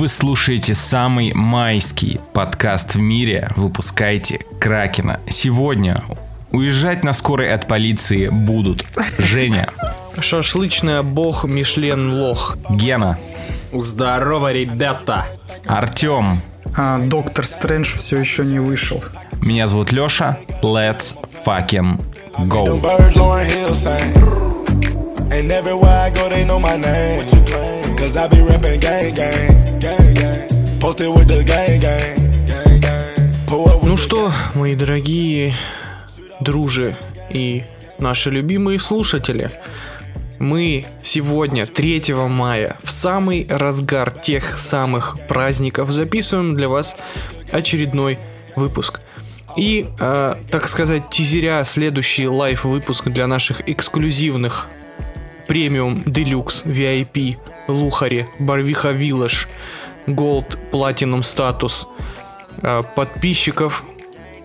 Вы слушаете самый майский подкаст в мире. Выпускайте Кракена. Сегодня уезжать на скорой от полиции будут Женя, Шашлычная бог Мишлен Лох. Гена, Здорово, ребята! Артем. А, Доктор Стрэндж все еще не вышел. Меня зовут Леша. Let's fucking go. And everywhere I go, they know my name. Cause I be rapping gang gang. gang, gang. Posted with the gang gang. gang, gang. Ну что, мои дорогие дружи и наши любимые слушатели, мы сегодня, 3 мая, в самый разгар тех самых праздников, записываем для вас очередной выпуск. И, э, так сказать, тизеря следующий live выпуск для наших эксклюзивных премиум, делюкс, VIP, лухари, барвиха виллаж, голд, платинум статус, подписчиков.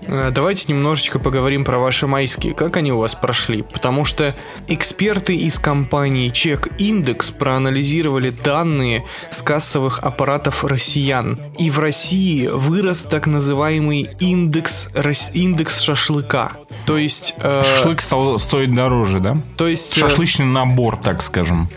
Э, Давайте немножечко поговорим про ваши майские, как они у вас прошли, потому что эксперты из компании Check Index проанализировали данные с кассовых аппаратов россиян, и в России вырос так называемый индекс, индекс шашлыка. То есть, э, Шашлык стал стоить дороже, да? то есть, э, Шашлычный набор, так скажем.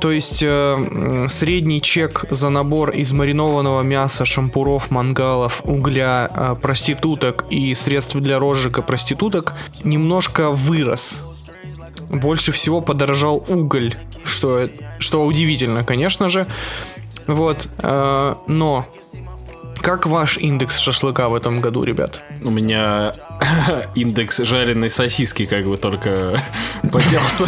То есть э, средний чек за набор из маринованного мяса, шампуров, мангалов, угля, э, проституток и средств для розжига проституток немножко вырос. Больше всего подорожал уголь, что, что удивительно, конечно же. Вот, э, но как ваш индекс шашлыка в этом году, ребят? У меня индекс жареной сосиски как бы только поднялся.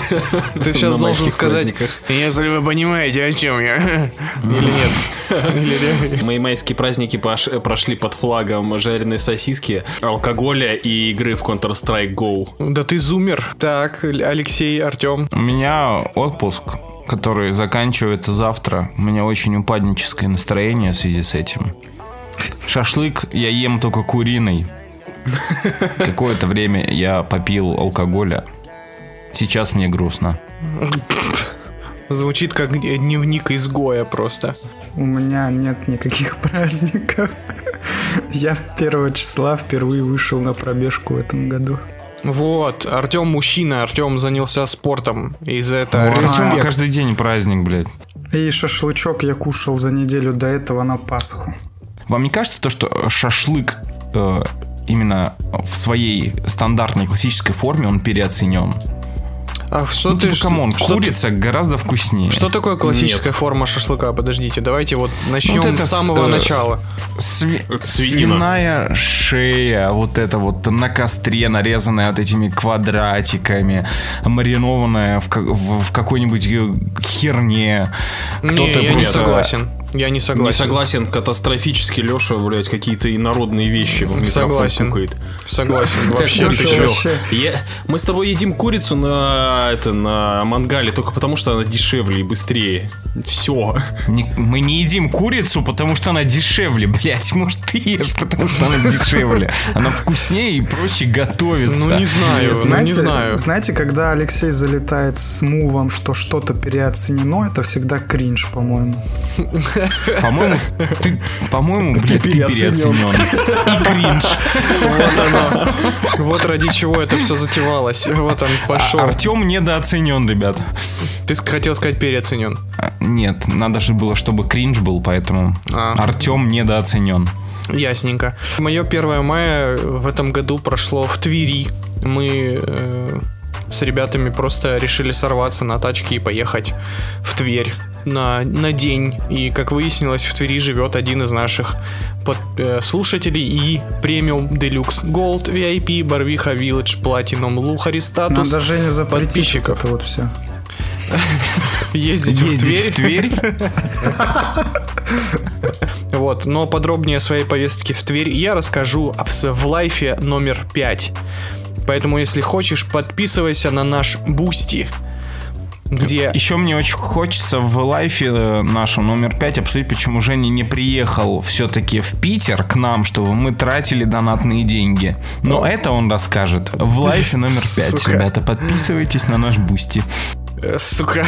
Ты сейчас на должен майских сказать, если вы понимаете, о чем я. Или нет? Мои майские праздники прошли под флагом жареной сосиски, алкоголя и игры в Counter-Strike Go. Да ты зумер. Так, Алексей, Артем. У меня отпуск, который заканчивается завтра. У меня очень упадническое настроение в связи с этим. Шашлык я ем только куриный. Какое-то время я попил алкоголя. Сейчас мне грустно. Звучит как дневник изгоя просто. У меня нет никаких праздников. Я 1 числа впервые вышел на пробежку в этом году. Вот, Артем мужчина, Артем занялся спортом. И за это Артёма респект. каждый день праздник, блядь. И шашлычок я кушал за неделю до этого на Пасху. Вам не кажется то, что шашлык э, именно в своей стандартной классической форме он переоценен? А что Ну, ты... типа, что- come on, что, ты- курица гораздо вкуснее. что такое классическая форма шашлыка? Подождите, давайте вот начнем Вот это с самого э, начала. Сви- Свинина. Свиная шея, вот это вот на костре, нарезанная вот этими квадратиками, маринованная в, в- в какой-нибудь э, херне. Не, Кто-то я не просто- согласен. Я не согласен. Не согласен, катастрофически Леша, блядь, какие-то инородные вещи в Согласен. пукает. Согласен. Вообще, ты чё? Я- Мы с тобой едим курицу на, это, на мангале только потому, что она дешевле и быстрее. Все. Не- мы не едим курицу, потому что она дешевле, блять. Может, ты ешь, потому что она дешевле. Она вкуснее и проще готовится. Ну не знаю, ну знаете, не знаю. знаете, когда Алексей залетает с мувом, что что-то переоценено, это всегда кринж, по-моему. По-моему, ты, по-моему, блядь, ты переоценен. И кринж. Вот оно. Вот ради чего это все затевалось. Вот он пошел. Артем недооценен, ребят. Ты хотел сказать переоценен. Нет, надо же было, чтобы кринж был, поэтому А. Артем недооценен. Ясненько. Мое 1 мая в этом году прошло в Твери. Мы э, с ребятами просто решили сорваться на тачке и поехать в Тверь на, на день. И, как выяснилось, в Твери живет один из наших под, э, слушателей и премиум Deluxe Gold, VIP, Барвиха Village, Platinum, Лухари статус. Надо запретить подписчиков. это вот все. Ездить, Ездить в Тверь. в Тверь? Вот, но подробнее о своей повестке в Тверь я расскажу в, лайфе номер 5. Поэтому, если хочешь, подписывайся на наш Boosty, где... Еще мне очень хочется в live е э, нашем номер 5 обсудить, почему Женя не приехал все-таки в Питер к нам, чтобы мы тратили донатные деньги. Но это он расскажет в live е номер 5. Сука. Ребята, подписывайтесь на наш Boosty. Э, сука.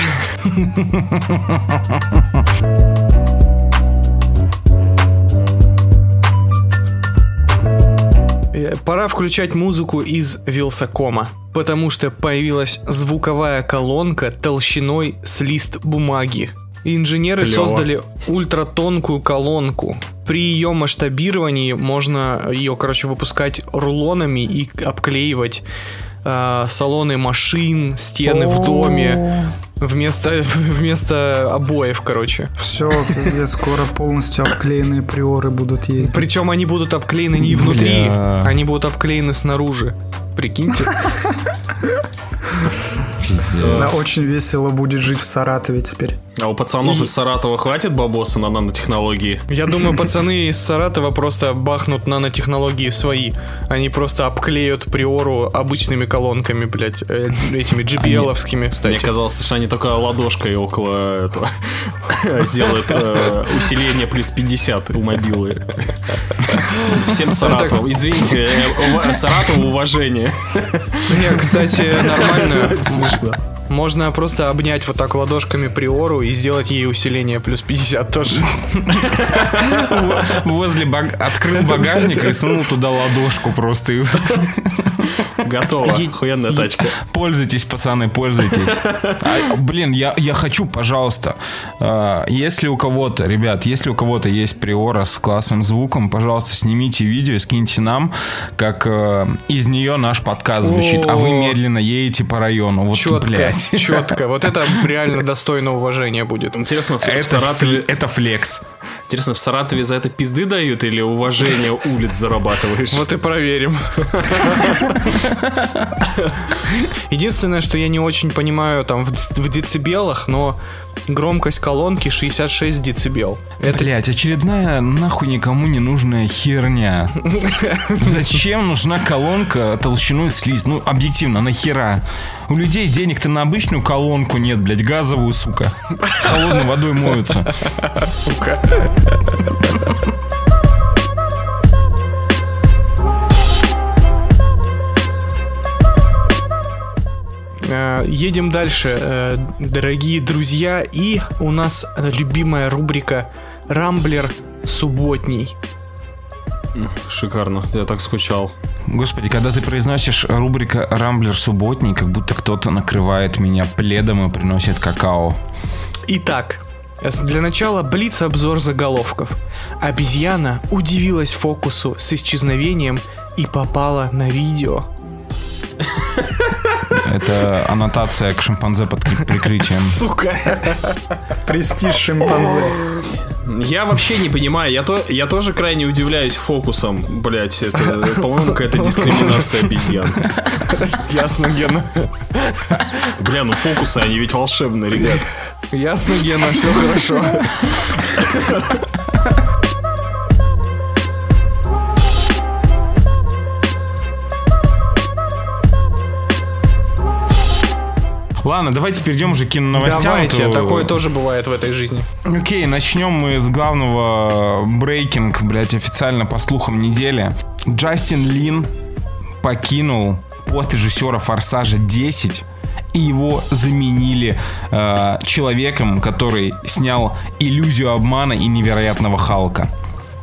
Э, пора включать музыку из Вилсакома, потому что появилась звуковая колонка толщиной с лист бумаги. Инженеры Клево. создали ультратонкую колонку. При ее масштабировании можно ее, короче, выпускать рулонами и обклеивать э, салоны машин, стены в доме вместо, вместо обоев, короче. Все, пиздец, скоро полностью обклеенные приоры будут ездить. Причем они будут обклеены не внутри, Бля. они будут обклеены снаружи. Прикиньте. Очень весело будет жить в Саратове теперь. А у пацанов И- из Саратова хватит бабоса на нанотехнологии? Я думаю, пацаны из Саратова просто бахнут нанотехнологии свои. Они просто обклеют приору обычными колонками, блядь, э, этими GPL-овскими, Мне кстати. казалось, что они только ладошкой около этого сделают э, усиление плюс 50 у мобилы. Всем Саратову. Извините, э, Саратову уважение. Не, кстати, нормально. Смешно. Можно просто обнять вот так ладошками приору и сделать ей усиление плюс 50 тоже. Возле открыл багажник и сунул туда ладошку просто. Готово. Охуенная тачка. Пользуйтесь, пацаны, пользуйтесь. А, блин, я, я хочу, пожалуйста, э, если у кого-то, ребят, если у кого-то есть приора с классным звуком, пожалуйста, снимите видео и скиньте нам, как э, из нее наш подкаст звучит, а вы медленно едете по району. Вот, Четко, блядь. четко. Вот это реально достойно уважения будет. Интересно, в, в Это, Саратове, фле- это флекс. интересно, в Саратове за это пизды дают или уважение улиц зарабатываешь? Вот и проверим. Единственное, что я не очень понимаю там в, в децибелах, но громкость колонки 66 децибел. Это Блять, очередная нахуй никому не нужная херня. Зачем нужна колонка толщиной с лист? Ну, объективно, нахера? У людей денег-то на обычную колонку нет, блядь, газовую, сука. Холодной водой моются. сука. Едем дальше, э, дорогие друзья, и у нас любимая рубрика «Рамблер субботний». Шикарно, я так скучал. Господи, когда ты произносишь рубрика «Рамблер субботний», как будто кто-то накрывает меня пледом и приносит какао. Итак, для начала блиц-обзор заголовков. Обезьяна удивилась фокусу с исчезновением и попала на видео. Это аннотация к шимпанзе под при- прикрытием. Сука! Престиж шимпанзе. Я вообще не понимаю, я, то, я тоже крайне удивляюсь фокусом, блять, это, по-моему, какая-то дискриминация обезьян. Ясно, Гена. Бля, ну фокусы, они ведь волшебные, ребят. Ясно, Гена, все хорошо. Ладно, давайте перейдем уже к киноновостям. Давайте, то- такое тоже бывает в этой жизни. Окей, начнем мы с главного брейкинг, блять, официально по слухам недели. Джастин Лин покинул пост режиссера «Форсажа 10» и его заменили э, человеком, который снял «Иллюзию обмана» и «Невероятного Халка».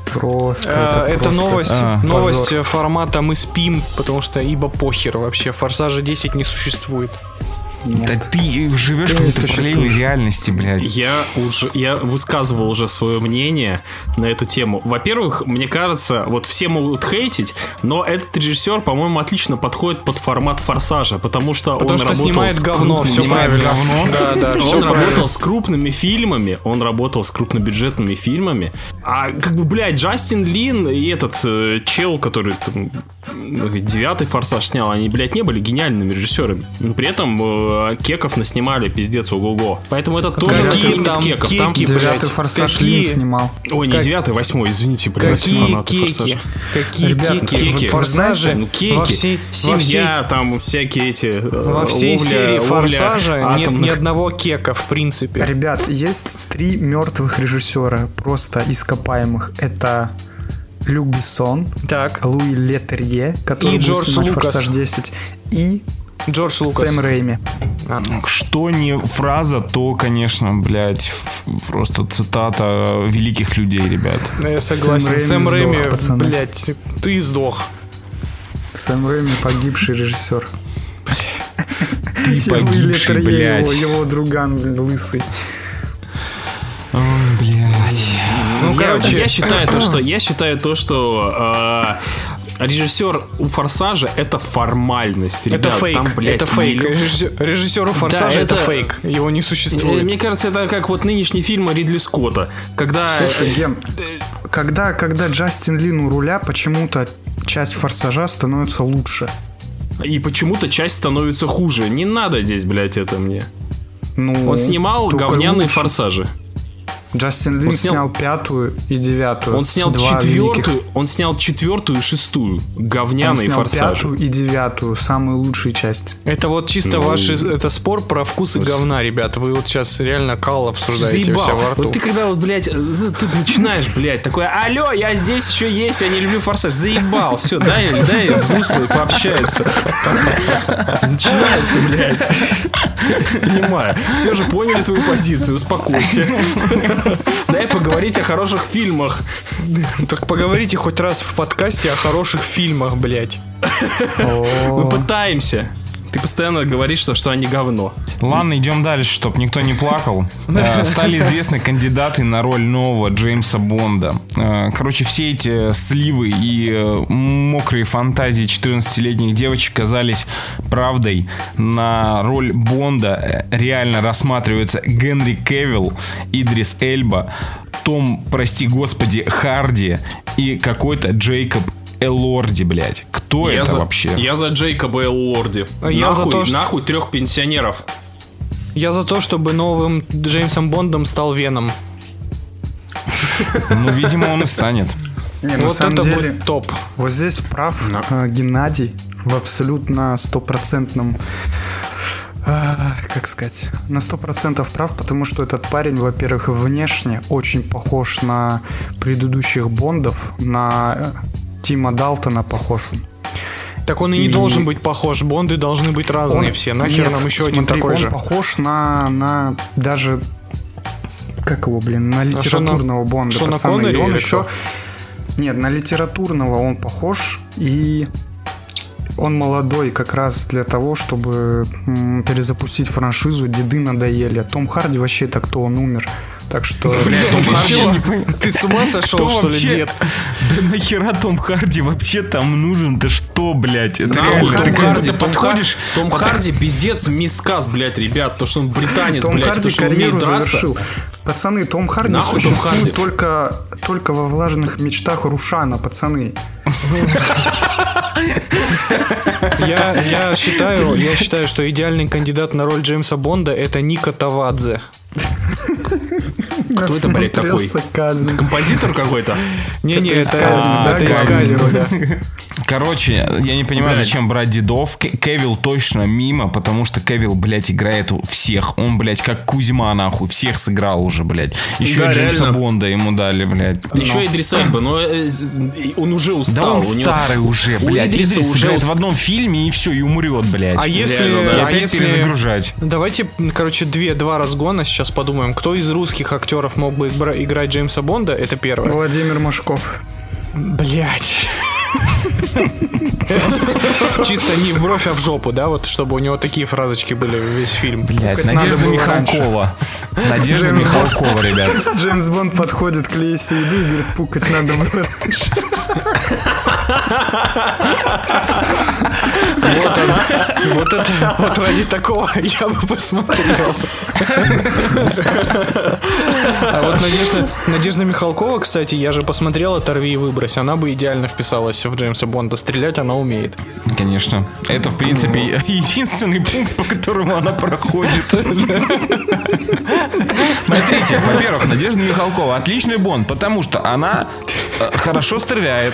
Просто. Э, Это просто новость, а, новость позор. э, формата «Мы спим», потому что ибо похер вообще. Форсажа 10 не существует. Нет. Да ты живешь Ты в какой-то параллельной реальности, блядь. Я уже, я высказывал уже свое мнение на эту тему. Во-первых, мне кажется, вот все могут хейтить, но этот режиссер, по-моему, отлично подходит под формат форсажа, потому что Потому он что работал снимает с говно, крупными- все снимает правильно. говно. Да, да, все он правильно. работал с крупными фильмами, он работал с крупнобюджетными фильмами. А как бы, блядь, Джастин Лин и этот э, чел, который там э, девятый форсаж снял, они, блядь, не были гениальными режиссерами. Но при этом э, кеков наснимали пиздец ого-го. Поэтому это тоже Какие лимит там кеков. Там, кеки, Девятый блядь, форсаж какие- Лин снимал. Ой, не Как- девятый, восьмой, извините, блядь, Какие фанаты кеки? форсажа. Какие Ребят, кеки? Кеки. В Форсаже Ну, кеки, во всей, во всей, семья, там всякие эти... э, во всей ловля- серии ловля Форсажа нет ни атомных одного кека, в принципе. Ребят, есть три мертвых режиссера, просто ископаемых. Это Люк Бессон, Так, Луи Летерье, который И будет Джордж снимать Лукас. «Форсаж 10», и Джордж Лукас. Сэм Рэйми. Что не фраза, то, конечно, блядь, просто цитата великих людей, ребят. Ну, Я согласен. Сэм Сэм Рэйми Рэйми, сдох, пацаны. блядь, ты сдох. Сэм Рэйми погибший режиссер. Ты Его погибший, блядь. его, его друган лысый. Блядь. Ну, Я- короче, я, считаю то, что я считаю то, что э, режиссер у Форсажа это формальность. Это ребят. фейк. Там, блядь, это фейк. миллион- Режиссер- Режиссеру Форсажа это... это- фейк. Его не Э, существует. Мне кажется, это как вот нынешний фильм Ридли Скотта, когда Слушай, э, Ген, когда, когда Джастин Лин у руля, почему-то часть форсажа становится лучше. и почему-то часть становится хуже. Не надо здесь, блядь, это мне. Ну, Он снимал говняные лучше. форсажи. Джастин Лин Он снял- снял... пятую и девятую. Он снял Два четвертую, великих. он снял четвертую и шестую. Он Говняные снял форсажи. пятую и девятую, самые лучшие части. Это вот чисто Ну, ваш это спор про вкусы говна, ребята. Вы вот сейчас реально кал обсуждаете у Заебал. себя во рту. Вот ты когда вот, блядь, э, ты начинаешь, блядь, такой, алло, я здесь еще есть, я не люблю форсаж. Заебал, все, дай, дай взрослые пообщаются. Начинается, блядь. Понимаю. Все же поняли твою позицию, успокойся. Дай поговорить о хороших фильмах. Так поговорите хоть раз в подкасте о хороших фильмах, блядь. Мы пытаемся. Ты постоянно говоришь, что, что они говно. Ладно, идем дальше, чтобы никто не плакал. Э, Стали известны кандидаты на роль нового Джеймса Бонда. Э, Короче, все эти сливы и э, мокрые фантазии 14-летних девочек казались правдой. На роль Бонда реально рассматривается Генри Кевилл, Идрис Эльба, Том, прости господи, Харди и какой-то Джейкоб Элорди, блядь. Кто я это за, вообще? Я за Джейкоба Эллорди. Я нахуй, за то, что- нахуй трех пенсионеров. Я за то, чтобы новым Джеймсом Бондом стал Веном. Ну, видимо, он и станет. Не, на вот самом это деле, будет топ. вот здесь прав э, Геннадий в абсолютно стопроцентном а, как сказать, на сто процентов прав, потому что этот парень, во-первых, внешне очень похож на предыдущих Бондов, на э, Тима Далтона похож. Так он и не И- должен быть похож. Бонды должны быть разные Он- все. Нахер Нет, нам еще один смотри, такой он же. похож на, на даже как его, блин, на литературного Бонда, Шона пацаны. Коннери И он еще... кто? Нет, на литературного он похож, и он молодой как раз для того, чтобы перезапустить франшизу «Деды надоели». А Том Харди вообще так кто он умер. Так что... Ты с ума сошел, что ли, дед? Да нахера Том Харди вообще там нужен? Ты что, блядь? Это реально, Том ты Харди, Том, подходишь, Том Харди пиздец мисткас, блядь, ребят, то, что он британец, Том блядь, то, что он умеет драться. Пацаны, Том Харди Нахуй Том существует Харди? только, только во влажных мечтах Рушана, пацаны. Я, я считаю, я считаю, что идеальный кандидат на роль Джеймса Бонда это Ника Тавадзе. Кто это, блядь, такой? Композитор какой-то? Не-не, Это это, из Казни, да, это да. Короче, я не понимаю, Блядь. зачем брать дедов. Кевилл точно мимо, потому что Кевилл, блядь, играет у всех. Он, блядь, как Кузьма, нахуй, всех сыграл уже, блядь. Еще Да, и Джеймса реально. Бонда ему дали, блядь. Еще Идрис Эльба, но э, он уже Да устал. он у него- старый уже, у блядь. Идриса Идрис уже уст- в одном фильме и все, и умрет, блядь. А если, Реально, да. И а опять если- перезагружать. Давайте, короче, две, два разгона сейчас подумаем. Кто из русских актеров мог бы игра- играть Джеймса Бонда? Это первое. Владимир Машков. Блять. Чисто не в бровь, а в жопу, да? Вот чтобы у него такие фразочки были весь фильм. Блядь, Надо Надежда Михалкова. Надежда. Михалкова, ребят. Джеймс Бонд подходит к Лейсе еду и говорит, пукать надо было раньше. Вот он. Вот это, вот ради такого я бы посмотрел. А вот Надежда, Надежда Михалкова, кстати, я же посмотрел «Оторви и выбрось». Она бы идеально вписалась в Джеймса Бонда. Стрелять она умеет. Конечно. Это, в принципе, единственный пункт, по которому она проходит. Смотрите, во-первых, Надежда Михалкова отличный Бонд, потому что она хорошо стреляет.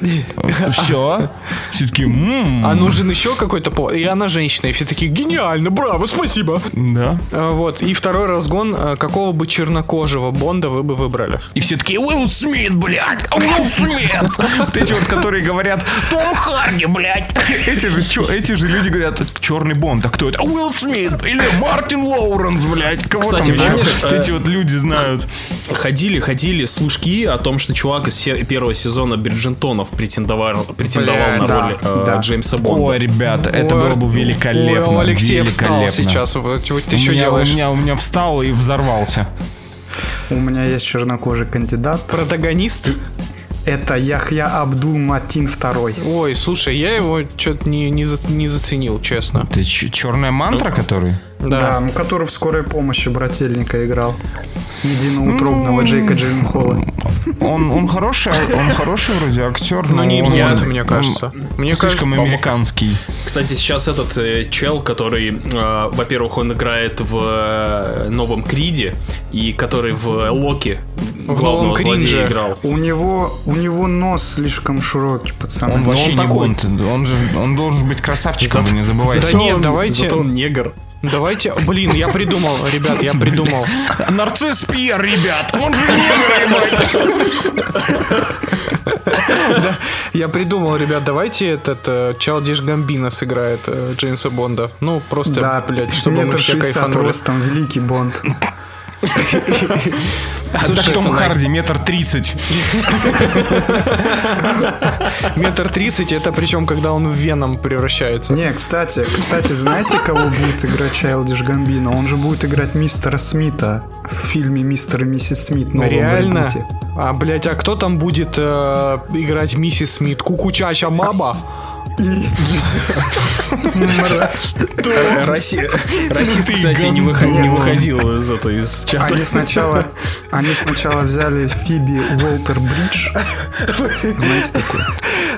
Все. Все таки А нужен еще какой-то пол. И она женщина. И все такие, гениально, браво, спасибо. Да. А, Вот. И второй разгон. а, Какого бы чернокожего Бонда вы бы выбрали? И все такие, Уилл Смит, блядь, Уилл Смит. Вот эти вот, которые говорят, Том Харди, блядь. Эти же, эти же люди говорят, черный Бонд, а кто это? Уилл Смит или Мартин Лоуренс, блядь. Кого Кстати, там еще э, эти вот люди знают? Ходили, ходили служки о том, что чувак из первого сезона Бриджентонов претендовал, претендовал Бля, на да, роль роли э, да. Джеймса Бонда. Ой, ребята, это Ой, было бы великолепно. Ой, у Алексея встал великолепно. сейчас. Вот чего ты у что меня, делаешь? У меня, у меня встал и взорвался. У меня есть чернокожий кандидат. Протагонист? Это Яхья Абдул Матин II. Ой, слушай, я его что-то не, не, за- не заценил, честно. Ты черная мантра, который? Да, ну, который в скорой помощи брательника играл. Единоутробного Джейка Джилленхола. Он, он хороший, он хороший вроде актер, но Ну, не он- нет, он- мне кажется. он Мне слишком кажется, американский. Кстати, сейчас этот э, чел, который, э, во-первых, он играет в э, новом Криде, и который в Локи главного новом злодея Кринже. играл. У него, у него нос слишком широкий, пацаны. Он вообще он не такой. Бонд. Он же он должен быть красавчиком, вы не забывайте. Да Зато нет, он- давайте- Зато он негр. Давайте, блин, я придумал, ребят, я придумал. Нарцисс Пьер, ребят! Он же негр! Я придумал, ребят, давайте этот э, Чалдиш Гамбина сыграет э, Джеймса Бонда. Ну, просто, блядь, чтобы мы все кайфанули. ростом, великий Бонд. Слушай, Том Харди, метр тридцать. Метр тридцать, это причем, когда он в Веном превращается. Не, кстати, кстати, знаете, кого будет играть Чайлдиш Гамбино? Он же будет играть мистера Смита в фильме «Мистер и миссис Смит» новом Реально? А, блядь, а кто там будет э, играть миссис Смит? Кукучача Маба? Россия, Расист, кстати, не, не выходил из этой из чата. Они сначала, они сначала взяли Фиби Уолтер Бридж, знаете такое?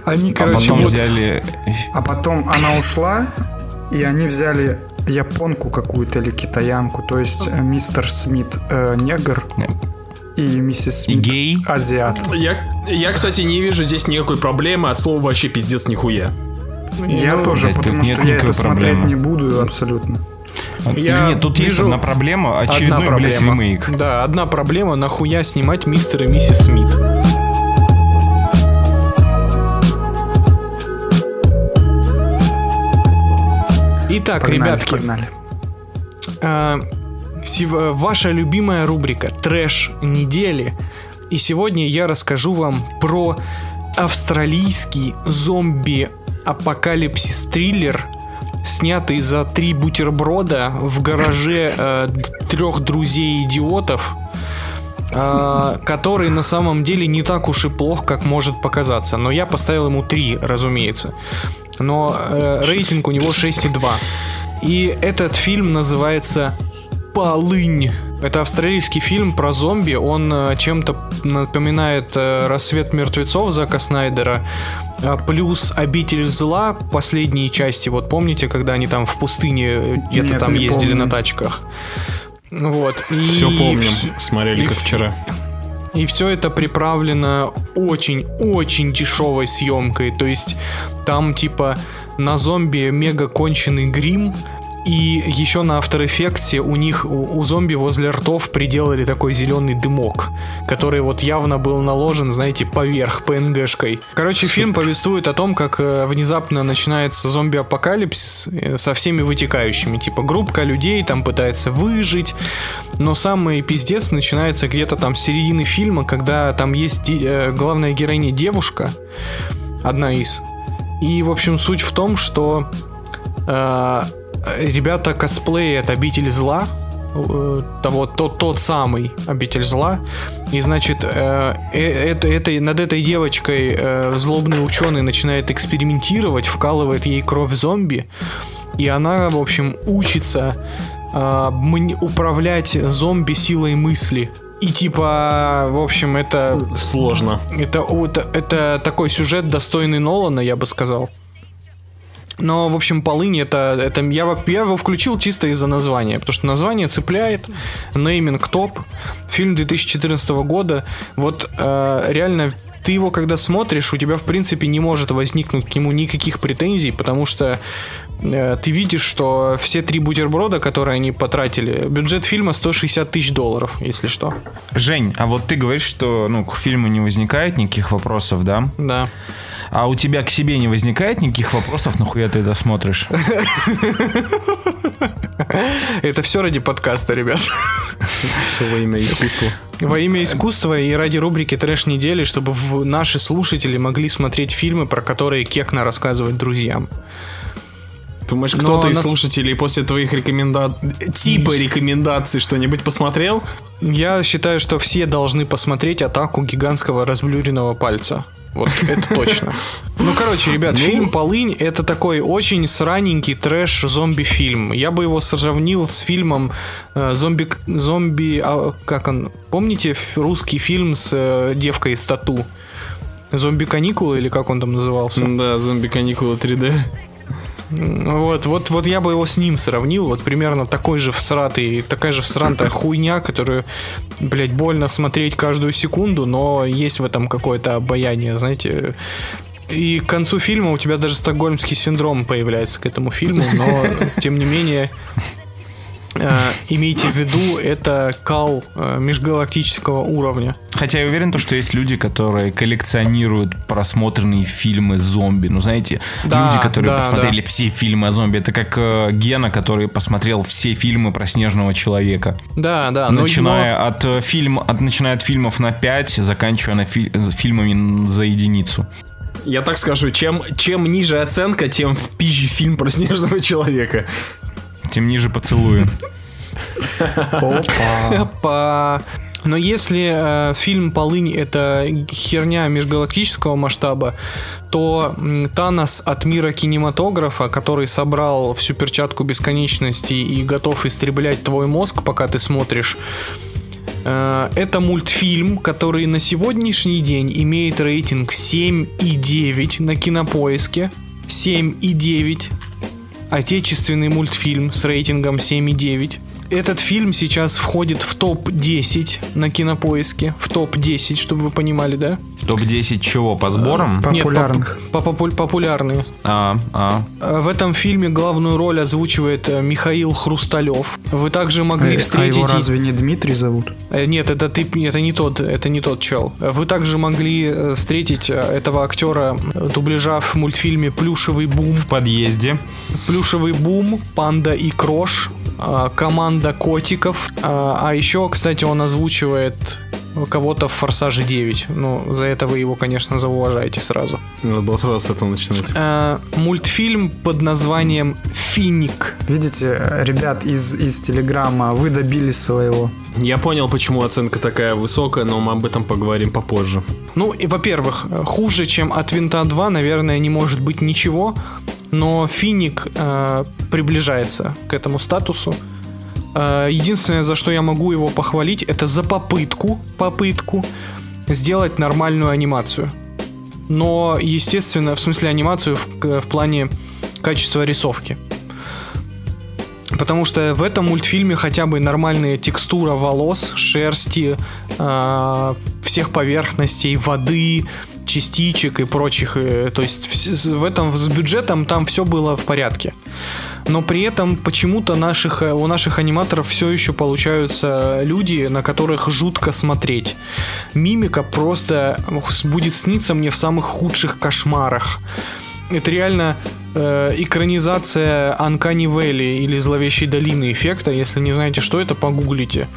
Они, А короче, потом вот- взяли... А потом она ушла, и они взяли японку какую-то или китаянку, то есть э, мистер Смит э, негр и миссис И Смит гей. азиат. Я, я, кстати, не вижу здесь никакой проблемы от слова вообще пиздец нихуя. Я Ну, тоже, блядь, потому что я это никакой смотреть проблемы. не буду абсолютно. Я Нет, тут есть вижу одна проблема, Одна очередной, блядь, проблема. ремейк. Да, одна проблема, нахуя снимать мистера и миссис Смит. Итак, Погнали, ребятки, погнали. а, сев- ваша любимая рубрика «Трэш недели». И сегодня я расскажу вам про австралийский зомби-апокалипсис-триллер, снятый за три бутерброда в гараже э, трех друзей-идиотов, э, который на самом деле не так уж и плох, как может показаться. Но я поставил ему 3, разумеется. Но э, рейтинг у него 6,2. И этот фильм называется «Полынь». Это австралийский фильм про зомби. Он э, чем-то напоминает э, «Рассвет мертвецов» Зака Снайдера. А, Плюс «Обитель зла» последние части. Вот помните, когда они там в пустыне э, где-то там не ездили помню. на тачках? Вот. И Все помним, смотрели и как вчера. и все это приправлено очень-очень дешевой съемкой. То есть там типа на зомби мега конченый грим. И еще на After Effects у них, у, у зомби возле ртов приделали такой зеленый дымок, который вот явно был наложен, знаете, поверх ПНГшкой. Короче, фильм повествует о том, как э, внезапно начинается зомби-апокалипсис э, со всеми вытекающими. Типа группка людей там пытается выжить, но самый пиздец начинается где-то там с середины фильма, когда там есть э, главная героиня девушка, одна из. И, в общем, суть в том, что э, ребята косплеят обитель зла, э, того, тот, тот самый обитель зла. И значит, э, э, это, этой- над этой девочкой э, злобный ученый начинает экспериментировать, вкалывает ей кровь зомби. И она, в общем, учится э, управлять зомби силой мысли. И типа, в общем, это Сложно. это, это, это такой сюжет, достойный Нолана, я бы сказал. Но, в общем, полынь это, это я, я его включил чисто из-за названия, потому что название цепляет, нейминг топ, фильм 2014 года. Вот э, реально ты его когда смотришь, у тебя в принципе не может возникнуть к нему никаких претензий, потому что э, ты видишь, что все три бутерброда, которые они потратили, бюджет фильма 160 тысяч долларов, если что. Жень, а вот ты говоришь, что ну, к фильму не возникает никаких вопросов, да? Да. А у тебя к себе не возникает никаких вопросов, нахуя ты это смотришь? Это все ради подкаста, ребят. Все во имя искусства. Во имя искусства и ради рубрики «Трэш недели», чтобы наши слушатели могли смотреть фильмы, про которые Кекна рассказывает друзьям. Думаешь, кто-то из нас- слушателей после твоих рекомендаций, типа рекомендаций что-нибудь посмотрел? Я считаю, что все должны посмотреть «Атаку гигантского разблюренного пальца». Вот это точно. Ну, короче, ребят, фильм «Полынь» — это такой очень сраненький трэш-зомби-фильм. Я бы его сравнил с фильмом э, «Зомби...» зомби а, как он? Помните русский фильм с э, девкой из тату? «Зомби-каникулы» или как он там назывался? Да, зомби-каникулы 3D. Вот, вот, вот я бы его с ним сравнил, вот примерно такой же всратый, такая же всратая хуйня, которую, блядь, больно смотреть каждую секунду, но есть в этом какое-то обаяние, знаете. И к концу фильма у тебя даже стокгольмский синдром появляется к этому фильму, но тем не менее имейте в виду, это кал э, межгалактического уровня. Хотя я уверен, то, что есть люди, которые коллекционируют просмотренные фильмы зомби. Ну, знаете, Да, люди, которые да, посмотрели да. все фильмы о зомби. Это как э, Гена, который посмотрел все фильмы про снежного человека. Да, да, но начиная, от, э, фильм, от, начиная от фильмов на 5, заканчивая на фи- фильмами за единицу. Я так скажу, чем, чем ниже оценка, тем в пизже фильм про снежного человека. Тем ниже поцелую. По... Но если э, фильм «Полынь» — это херня межгалактического масштаба, то Танос от мира кинематографа, который собрал всю перчатку бесконечности и готов истреблять твой мозг, пока ты смотришь, э, это мультфильм, который на сегодняшний день имеет рейтинг 7,9 на кинопоиске. 7,9 отечественный мультфильм с рейтингом 7,9. Этот фильм сейчас входит в топ-10 на кинопоиске. В топ-10, чтобы вы понимали, да? В топ-10 чего? По сборам? Нет, по- Популярных. по, популь- популярные. А, а. Э, В этом фильме главную роль озвучивает э, Михаил Хрусталев. Вы также могли Э, А встретить... его и- разве не Дмитрий зовут? Э, Нет, это ты, это не тот, это не тот чел. Вы также могли э, встретить э, этого актера, э, дубляжа в мультфильме «Плюшевый бум». В подъезде. Плюшевый бум, панда и крош, а, команда котиков. А а еще, кстати, он озвучивает кого-то в Форсаже 9. Ну, за это вы его, конечно, зауважаете сразу. Надо было сразу с этого начинать. А, мультфильм под названием «Финик». Видите, э, ребят из, из Телеграма, вы добились своего. Я понял, почему оценка такая высокая, но мы об этом поговорим попозже. Ну, и, во-первых, э, хуже, чем от Винта 2, наверное, не может быть ничего, но Финик э, приближается к этому статусу. Э, единственное, за что я могу его похвалить, это за попытку, попытку сделать нормальную анимацию. Но, естественно, в смысле анимацию в, в плане качества рисовки. Потому что в этом мультфильме хотя бы нормальная текстура волос, шерсти, э, всех поверхностей, воды, частичек и прочих. э, то есть с- в этом с бюджетом там все было в порядке. Но при этом почему-то наших, э, у наших аниматоров все еще получаются люди, на которых жутко смотреть. Мимика просто будет сниться мне в самых худших кошмарах. Это реально э, экранизация Uncanny Valley или Зловещей долины эффекта. Если не знаете, что это, погуглите.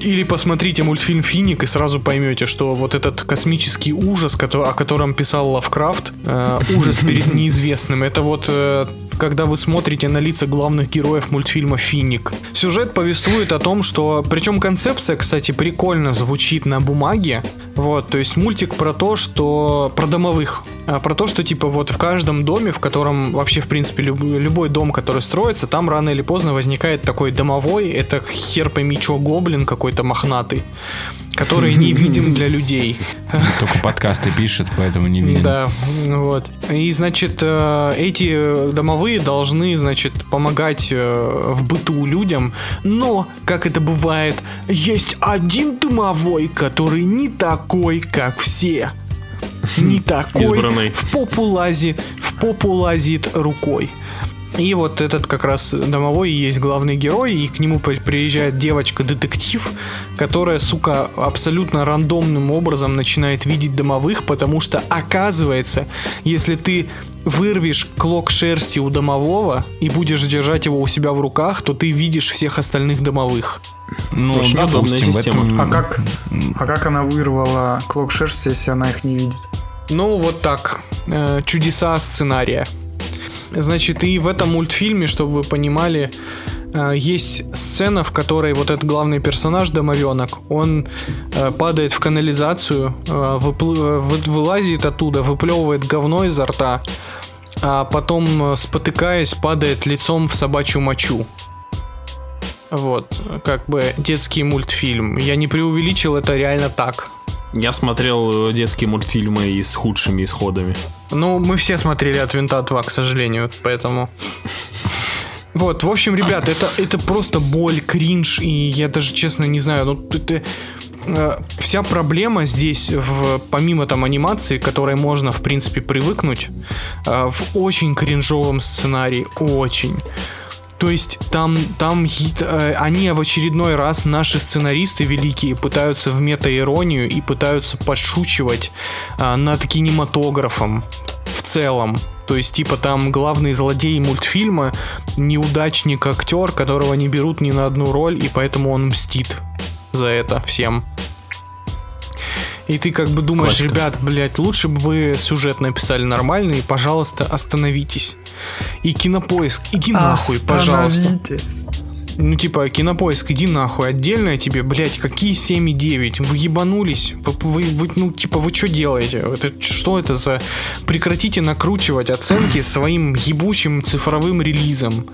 Или посмотрите мультфильм «Финик» и сразу поймете, что вот этот космический ужас, о котором писал Лавкрафт, э, ужас перед неизвестным, это вот э, когда вы смотрите на лица главных героев мультфильма «Финик». Сюжет повествует о том, что... Причем концепция, кстати, прикольно звучит на бумаге. Вот, то есть мультик про то, что... Про домовых. А, Про то, что, типа, вот в каждом доме, в котором вообще, в принципе, люб- любой дом, который строится, там рано или поздно возникает такой домовой, это хер пойми чё, гоблин какой-то мохнатый, который не видим для людей. Только подкасты пишет, поэтому не видно. Да, вот. И, значит, э, эти домовые должны, значит, помогать э, в быту людям, но, как это бывает, есть один домовой, который не такой, как все. Не такой. Избранный. В попу лазит, в попу лазит рукой. И вот этот как раз домовой и есть главный герой, и к нему при- приезжает девочка-детектив, которая, сука, абсолютно рандомным образом начинает видеть домовых, потому что, оказывается, если ты вырвешь клок шерсти у домового и будешь держать его у себя в руках, то ты видишь всех остальных домовых. Ну, Очень удобная допустим, в система. этом... А как, а как она вырвала клок шерсти, если она их не видит? Ну, вот так. Э, чудеса сценария. Значит, и в этом мультфильме, чтобы вы понимали, э, есть сцена, в которой вот этот главный персонаж, домовенок, он э, падает в канализацию, выпл- вы- вылазит оттуда, выплевывает говно изо рта, а потом, спотыкаясь, падает лицом в собачью мочу. Вот, как бы детский мультфильм. Я не преувеличил, это реально так. Я смотрел э, детские мультфильмы и с худшими исходами. Ну, мы все смотрели от винта 2, к сожалению, поэтому... Вот, в общем, ребят, это, это просто боль, кринж, и я даже, честно, не знаю, ну, это... Вся проблема здесь, в, помимо там анимации, к которой можно, в принципе, привыкнуть, э, в очень кринжовом сценарии, очень. То есть там, там е- э, они в очередной раз, наши сценаристы великие, пытаются в мета-иронию и пытаются подшучивать а, над кинематографом в целом. То есть, типа, там главный злодей мультфильма неудачник актер, которого не берут ни на одну роль, и поэтому он мстит за это всем. И ты как бы думаешь, Классика. ребят, блядь, лучше бы вы сюжет написали нормальный, пожалуйста, остановитесь. И кинопоиск, иди нахуй, пожалуйста. Ну, типа, кинопоиск, иди нахуй. Отдельно тебе, блядь, какие 7,9? Вы ебанулись? Вы, вы, вы, ну, типа, вы что делаете? Это, что это за... Прекратите накручивать оценки своим ебучим цифровым релизом.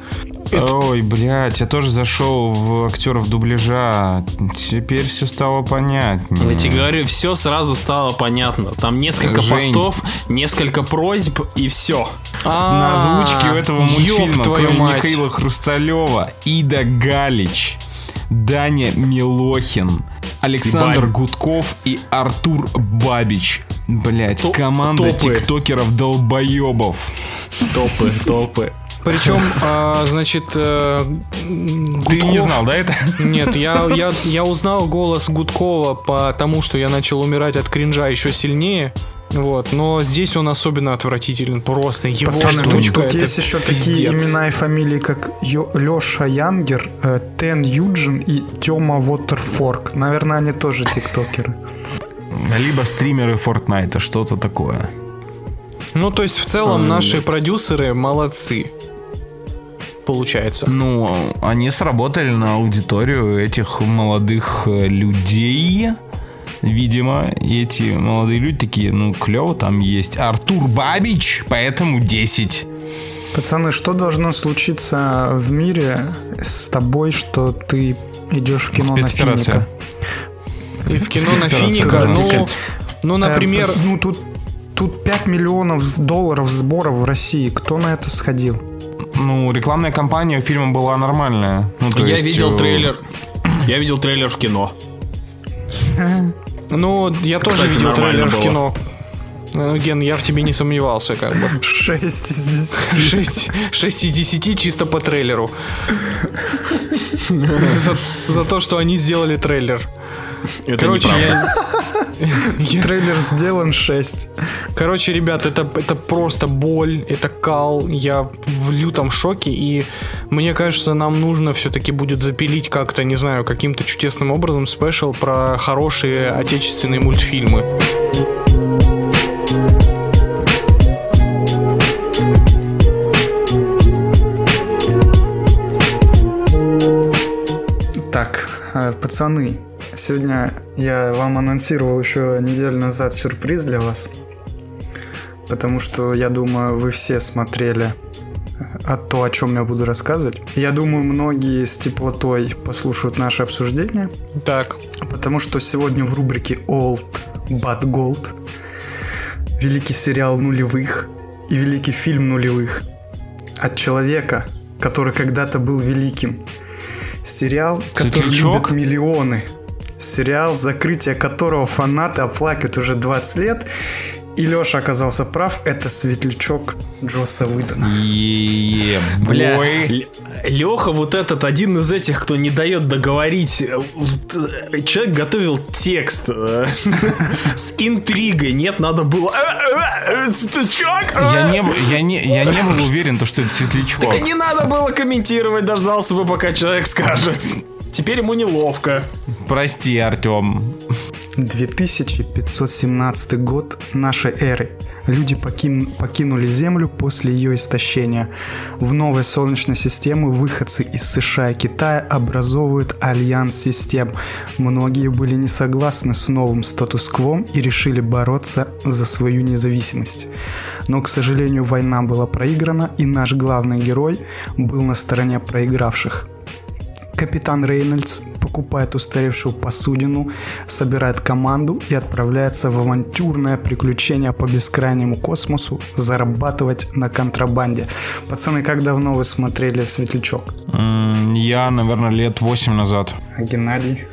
Это- Ой, блядь, я тоже зашел в актеров дубляжа. Теперь все стало понятнее. Я тебе говорю, все сразу стало понятно. Там несколько Жень. постов, несколько просьб и все. На озвучке у этого ёб мультфильма, твою кроме мать. Михаила Хрусталева, Ида Галич, Даня Милохин, Александр Ебать. Гудков и Артур Бабич. Блять, Топ- команда топы. тиктокеров долбоебов. Топы, топы. Причем, а, значит, э, Ты не Гудков- знал, да, это? Нет, я, я, я узнал голос Гудкова потому, что я начал умирать от кринжа еще сильнее. Вот, но здесь он особенно отвратителен. Просто его Пацаны, тут, штучка тут это есть еще такие пиздец. имена и фамилии, как Ё- Леша Янгер, э, Тен Юджин и Тёма Вотерфорк. Наверное, они тоже тиктокеры. Либо стримеры Fortnite, что-то такое. Ну, то есть, в целом, наши продюсеры молодцы. Получается. Ну, они сработали на аудиторию этих молодых э, людей. Видимо, эти молодые люди такие, ну, клево там есть. Артур Бабич, поэтому 10. Пацаны, что должно случиться в мире с тобой, что ты идешь в кино на. Финика? И в кино на Финика, ну, ну, например, Э, ну тут, тут 5 миллионов долларов сборов в России. Кто на это сходил? Ну, рекламная кампания у фильма была нормальная. Ну, то Я есть, видел э, трейлер. Я видел трейлер в кино. Ну, я тоже Кстати, видел нормально трейлер в было. кино. Ну, Ген, я в себе не сомневался, как бы. 6 из 10. 6, 6 из 10 чисто по трейлеру. За, за то, что они сделали трейлер. Это Короче, я- Трейлер сделан 6. Короче, ребят, это, это просто боль, это кал. Я в лютом шоке, и мне кажется, нам нужно все-таки будет запилить как-то, не знаю, каким-то чудесным образом спешл про хорошие отечественные мультфильмы. Так, э, пацаны, сегодня я вам анонсировал еще неделю назад сюрприз для вас. Потому что, я думаю, вы все смотрели а то, о чем я буду рассказывать. Я думаю, многие с теплотой послушают наше обсуждение. Так, Потому что сегодня в рубрике Old But Gold великий сериал нулевых и великий фильм нулевых от человека, который когда-то был великим. Сериал, который Светлячок? любят миллионы. Сериал, закрытие которого фанаты оплакивают уже 20 лет. И Леша оказался прав, это светлячок Джоса Выдана. Бля, бой. Леха вот этот один из этих, кто не дает договорить. Э, э, Человек готовил текст э, с интригой. Нет, надо было... «Э, э, э, Светлячок! э». Я не, был- я, не, я не был уверен, то, что это светлячок. Так не надо было комментировать, дождался бы, пока человек скажет. Теперь ему неловко. Прости, Артем. 2517 год нашей эры. Люди покин- покинули Землю после ее истощения. В новой Солнечной системе выходцы из США и Китая образовывают альянс систем. Многие были не согласны с новым статус-кво и решили бороться за свою независимость. Но, к сожалению, война была проиграна, и наш главный герой был на стороне проигравших. Капитан Рейнольдс покупает устаревшую посудину, собирает команду и отправляется в авантюрное приключение по бескрайнему космосу зарабатывать на контрабанде. Пацаны, как давно вы смотрели «Светлячок»? Я, наверное, лет 8 назад. А Геннадий?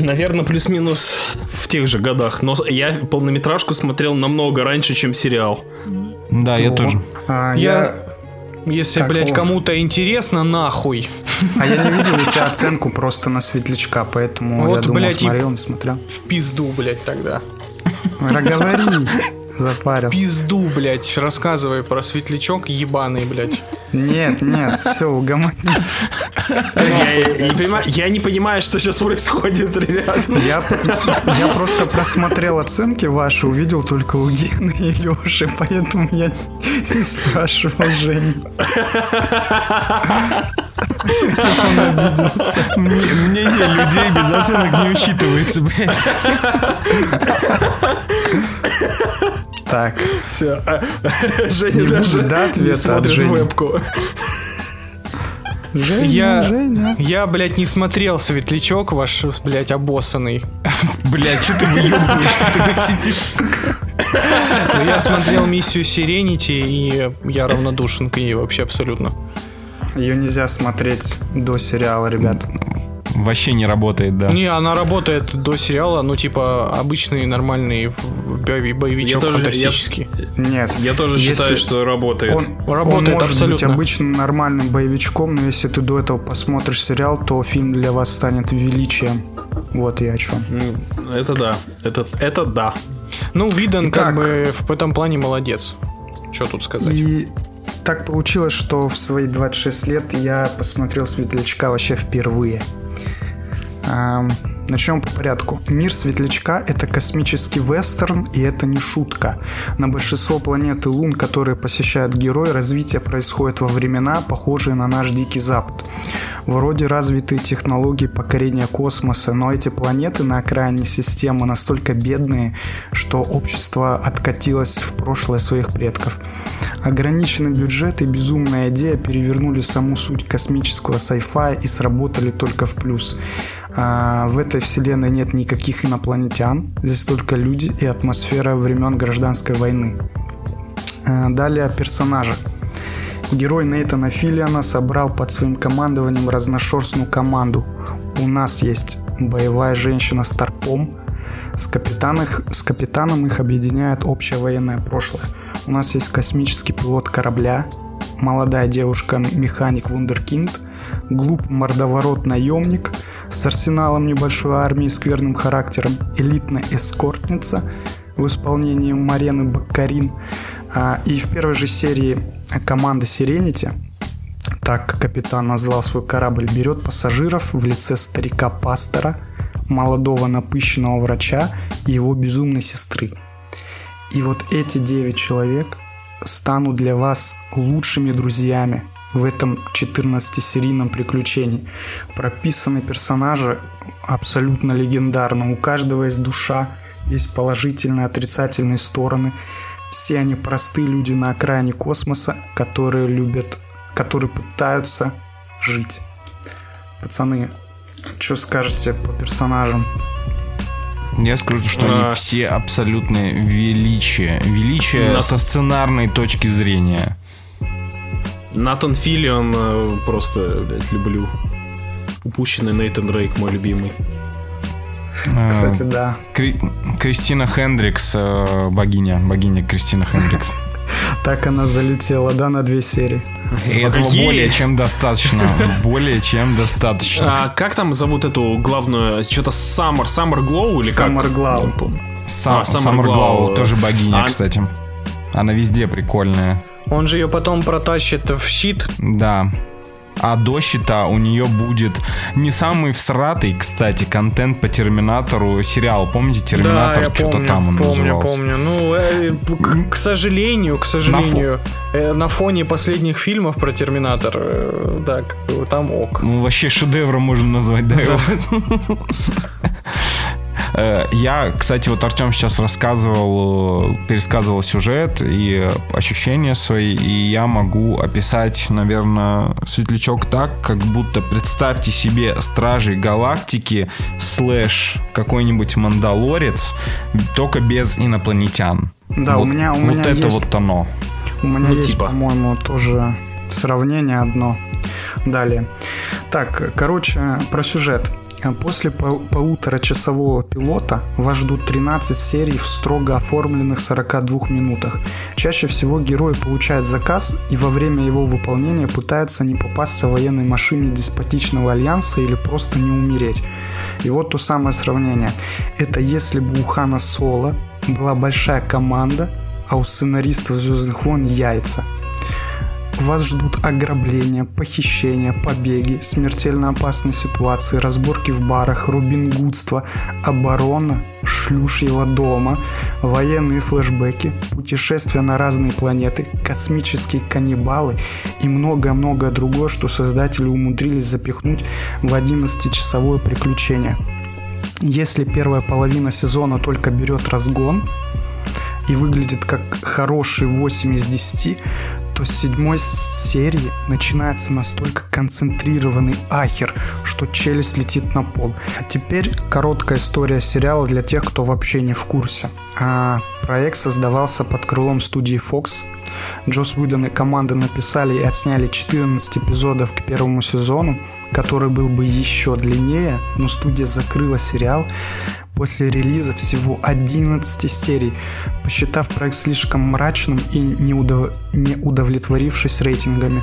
наверное, плюс-минус в тех же годах. Но я полнометражку смотрел намного раньше, чем сериал. Да, я О, тоже. а, Я- я... Если, Так, блядь, кому-то интересно, нахуй. А я не видел у тебя оценку просто на «Светлячка», поэтому Вот, я думал, блядь, смотрел, не смотрел. В пизду, блядь, тогда. Говори, запарил. Пизду, блядь, рассказывай про светлячок ебаный, блядь. Нет, нет, все, угомонись. Я, не понимаю, что сейчас происходит, ребят. Я, просто просмотрел оценки ваши, увидел только у Гены и Леши, поэтому я не спрашивал Женю. Он обиделся. Мнение людей без оценок не учитывается, блядь. Так, Все. Женя Не даже да, не ответа от смотрит Жени? в вебку. Женя, Я, Женя. я, блядь, не смотрел светлячок ваш, блядь, обоссанный. Блядь, что ты выебываешься, ты так сидишь, сука. Но я смотрел миссию Сиренити, и я равнодушен к ней вообще абсолютно. Ее нельзя смотреть до сериала, ребят. Вообще не работает, да. Не, она работает до сериала, ну, типа, обычный нормальный боевичок Я тоже- фантастический. Нет. Я тоже Если считаю, что работает. Он, Работает он может быть абсолютно. обычным нормальным боевичком, но если ты до этого посмотришь сериал, то фильм для вас станет величием. Вот я о чем. Ну, Это да. Это, это да. Ну, Видан Итак. как бы в этом плане молодец. Что тут сказать? И так получилось, что в свои 26 лет я посмотрел Светлячка вообще впервые. Ам, Начнем по порядку. Мир Светлячка — это космический вестерн, и это не шутка. На большинство планет и лун, которые посещают герой, развитие происходит во времена, похожие на наш Дикий Запад. Вроде развитые технологии покорения космоса, но эти планеты на окраине системы настолько бедные, что общество откатилось в прошлое своих предков. Ограниченный бюджет и безумная идея перевернули саму суть космического sci-fi и сработали только в плюс. А, в этой вселенной нет никаких инопланетян, здесь только люди и атмосфера времен гражданской войны. А, Далее персонажи. Герой Нейтана Филлиана собрал под своим командованием разношерстную команду. У нас есть боевая женщина с торпом, с, капитан с капитаном их объединяет общее военное прошлое. У нас есть космический пилот корабля, молодая девушка-механик Вундеркинд, глуп мордоворот наемник с арсеналом небольшой армии и скверным характером, элитная эскортница в исполнении Марены Баккарин. А, И в первой же серии команда Сиренити так капитан назвал свой корабль, берет пассажиров в лице старика-пастора, молодого напыщенного врача и его безумной сестры. И вот эти 9 человек станут для вас лучшими друзьями в этом 14-серийном приключении. Прописаны персонажи абсолютно легендарно. У каждого есть душа, есть положительные, отрицательные стороны. Все они простые люди на окраине космоса, которые любят, которые пытаются жить. Пацаны, что скажете по персонажам? Я скажу, что А. они все абсолютное величие. Величие На- со сценарной точки зрения. Натан Филлиан э, просто, блядь, люблю. Упущенный Нейтан Дрейк, мой любимый. Э, Кстати, да. Кри- Кристина Хендрикс, э, богиня, богиня Кристина Хендрикс. Так она залетела, да, на две серии. И этого Какие? более чем достаточно. Более чем достаточно. А как там зовут эту главную, что-то Summer, Summer Glow или как? Summer Glow. А, Summer Glow. тоже богиня, А- кстати. Она везде прикольная. Он же ее потом протащит в щит. Да. А до щита у нее будет не самый всратый, кстати, контент по Терминатору сериал. Помните, Терминатор, да, что-то там он помню, назывался. помню. Ну, э, к, к сожалению, к сожалению, э, на, фоне последних фильмов про Терминатор, э, да, там ок. Ну, вообще шедевром можно назвать, да, его? Э, Я, кстати, вот Артем сейчас рассказывал, э, пересказывал сюжет и ощущения свои, и я могу описать, наверное, Светлячок так, как будто представьте себе Стражей Галактики слэш какой-нибудь Мандалорец, только без инопланетян. Да, у Вот- меня- у вот меня это есть- вот оно. У меня Ну, есть, типа. по-моему, тоже сравнение одно. Далее. Так, короче, про сюжет. После пол- полуторачасового пилота вас ждут 13 серий в строго оформленных 42 минутах. Чаще всего герой получает заказ и во время его выполнения пытается не попасться военной машине деспотичного альянса или просто не умереть. И вот то самое сравнение. Это если бы у Хана Соло была большая команда, а у сценаристов Звездных войн яйца. Вас ждут ограбления, похищения, побеги, смертельно опасные ситуации, разборки в барах, рубингудство, оборона, шлюшьего дома, военные флешбеки, путешествия на разные планеты, космические каннибалы и многое-многое другое, что создатели умудрились запихнуть в 11-часовое приключение. Если первая половина сезона только берет разгон, и выглядит как хороший 8 из 10, то с седьмой серии начинается настолько концентрированный ахер, что челюсть летит на пол. А теперь короткая история сериала для тех, кто вообще не в курсе. А, проект создавался под крылом студии Fox. Джос Уидон и команда написали и отсняли 14 эпизодов к первому сезону, который был бы еще длиннее, но студия закрыла сериал после релиза всего 11 серий, посчитав проект слишком мрачным и не, не удовлетворившись рейтингами.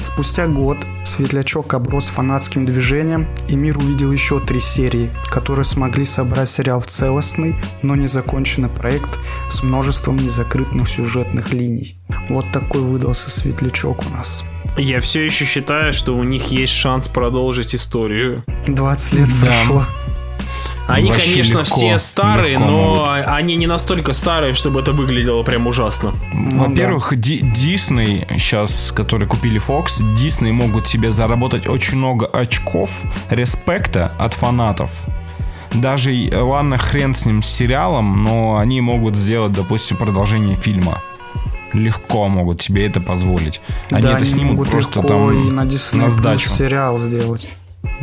Спустя год Светлячок оброс фанатским движением, и мир увидел еще три серии, которые смогли собрать сериал в целостный, но незаконченный проект с множеством незакрытых сюжетных линий. Вот такой выдался Светлячок у нас. Я все еще считаю, что у них есть шанс продолжить историю. 20 лет Да. прошло. Они, Вообще конечно, легко, все старые, легко но могут. они не настолько старые, чтобы это выглядело прям ужасно. Во-первых, Ди- Дисней сейчас, которые купили Fox, Дисней могут себе заработать очень много очков респекта от фанатов. Даже, и- ладно, хрен с ним с сериалом, но они могут сделать, допустим, продолжение фильма. Легко могут себе это позволить. Они да, это снимут могут просто легко там и на Disney на Plus сдачу. сериал сделать.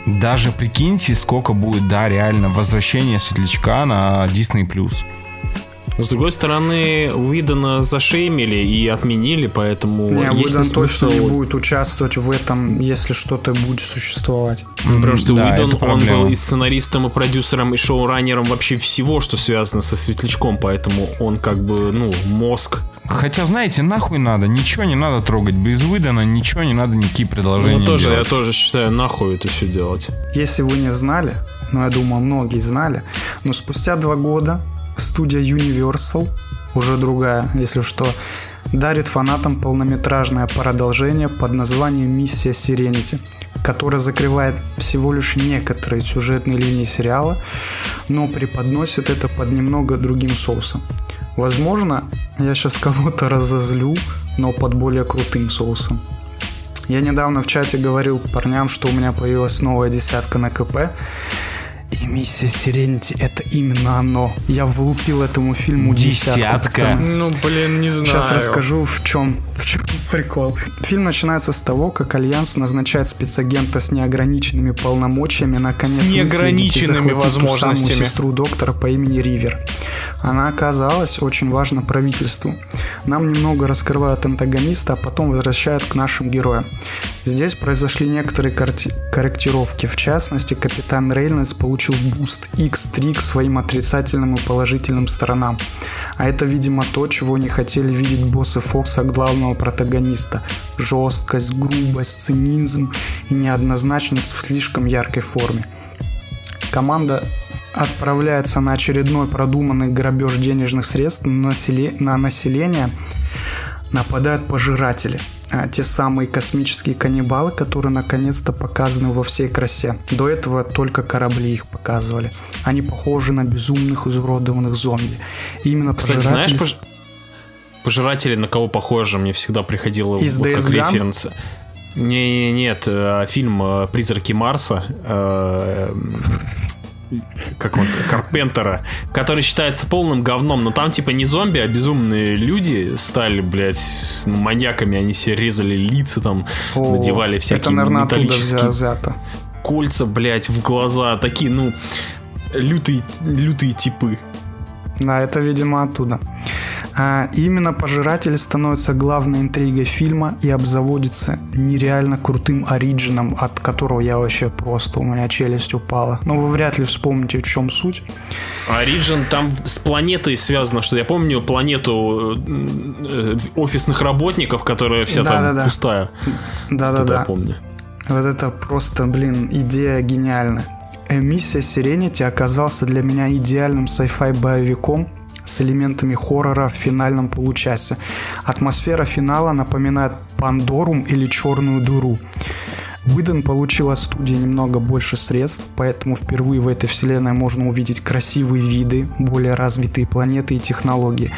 Даже прикиньте, сколько будет, да, реально возвращение Светлячка на Disney+. Но, с другой стороны, Уидона зашеймили и отменили, поэтому Не, есть Уидон ли точно смысл- не будет участвовать в этом, если что-то будет существовать. Ну, Потому что Да, Уидон, он был и сценаристом, и продюсером, и шоураннером вообще всего, что связано со Светлячком, поэтому он как бы, ну, мозг. Хотя, знаете, нахуй надо, ничего не надо трогать. Без выдана ничего не надо, никакие предложения Ну, тоже, я делать. тоже считаю, нахуй это все делать. Если вы не знали, но я думаю, многие знали, но спустя два года студия Universal, уже другая, если что, дарит фанатам полнометражное продолжение под названием «Миссия Сиренити», которое закрывает всего лишь некоторые сюжетные линии сериала, но преподносит это под немного другим соусом. Возможно, я сейчас кого-то разозлю, но под более крутым соусом. Я недавно в чате говорил парням, что у меня появилась новая десятка на КП. И миссия Серенити это именно оно. Я влупил этому фильму десятку. Десятка? Ну, блин, не знаю. Сейчас расскажу, в чем, в чем прикол. Фильм начинается с того, как Альянс назначает спецагента с неограниченными полномочиями на конец С неограниченными захватить ту самую возможностями. сестру доктора по имени Ривер. Она оказалась очень важна правительству. Нам немного раскрывают антагониста, а потом возвращают к нашим героям. Здесь произошли некоторые корректировки. В частности, капитан Рейнольдс получил буст X3 к своим отрицательным и положительным сторонам. А это, видимо, то, чего не хотели видеть боссы Фокса главного протагониста. Жесткость, грубость, цинизм и неоднозначность в слишком яркой форме. Команда отправляется на очередной продуманный грабеж денежных средств на, населе- на население, нападают пожиратели. А, те самые космические каннибалы, которые наконец-то показаны во всей красе. До этого только корабли их показывали. Они похожи на безумных изуродованных зомби. И именно Кстати, пожиратели... знаешь, пож- пожиратели на кого похожи? Мне всегда приходило Из вот как Gone? референс. Не, не, нет, э, фильм э, "Призраки Марса", э, как он, Карпентера, который считается полным говном, но там типа не зомби, а безумные люди стали, блядь, маньяками, они себе резали лица там, О, надевали всякие Это, наверное, металлические взято. кольца, блядь, в глаза, такие, ну, лютые, лютые типы. Да, это, видимо, оттуда. А, именно пожиратели становятся главной интригой фильма и обзаводится нереально крутым оригином, от которого я вообще просто, у меня челюсть упала. Но вы вряд ли вспомните, в чем суть. Ориджин там с планетой связано, что я помню планету э, э, офисных работников, которая вся там Да-да-да. пустая. Вот это я Да-да-да. помню. Вот это просто, блин, идея гениальная. Миссия Сиренити оказался для меня идеальным sci-fi боевиком с элементами хоррора в финальном получасе. Атмосфера финала напоминает Пандорум или Черную дыру. Уидон получил от студии немного больше средств, поэтому впервые в этой вселенной можно увидеть красивые виды, более развитые планеты и технологии.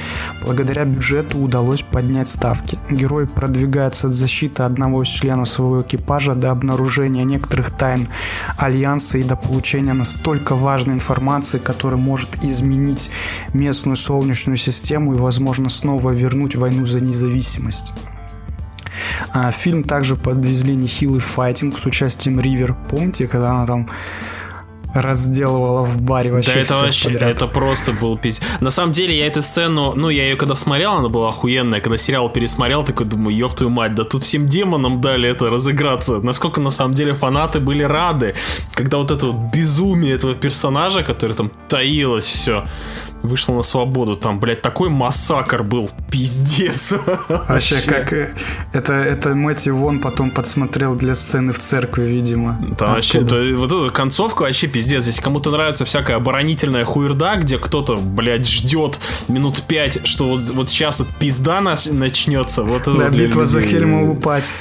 Благодаря бюджету удалось поднять ставки. Герои продвигаются от защиты одного из членов своего экипажа до обнаружения некоторых тайн Альянса и до получения настолько важной информации, которая может изменить местную солнечную систему и, возможно, снова вернуть войну за независимость. А, фильм также подвезли нехилый файтинг с участием Ривер. Помните, когда она там разделывала в баре вообще Да это вообще, подряд? это просто был пиздец. На самом деле, я эту сцену, ну, я ее когда смотрел, она была охуенная. Когда сериал пересмотрел, такой думаю, ёб твою мать, да тут всем демонам дали это разыграться. Насколько на самом деле фанаты были рады, когда вот это вот безумие этого персонажа, который там таилось все, вышло на свободу. Там, блядь, такой массакр был, пиздец. Вообще, как э, это, это Мэтью Вон потом подсмотрел для сцены в церкви, видимо. Да, вообще, Оттуда. это- вот эта концовка вообще пиздец. Если кому-то нравится всякая оборонительная хуерда, где кто-то, блядь, ждет минут пять, что вот, вот сейчас вот пизда нас начнется. Вот Да, вот битва за людей. Хельмову пать.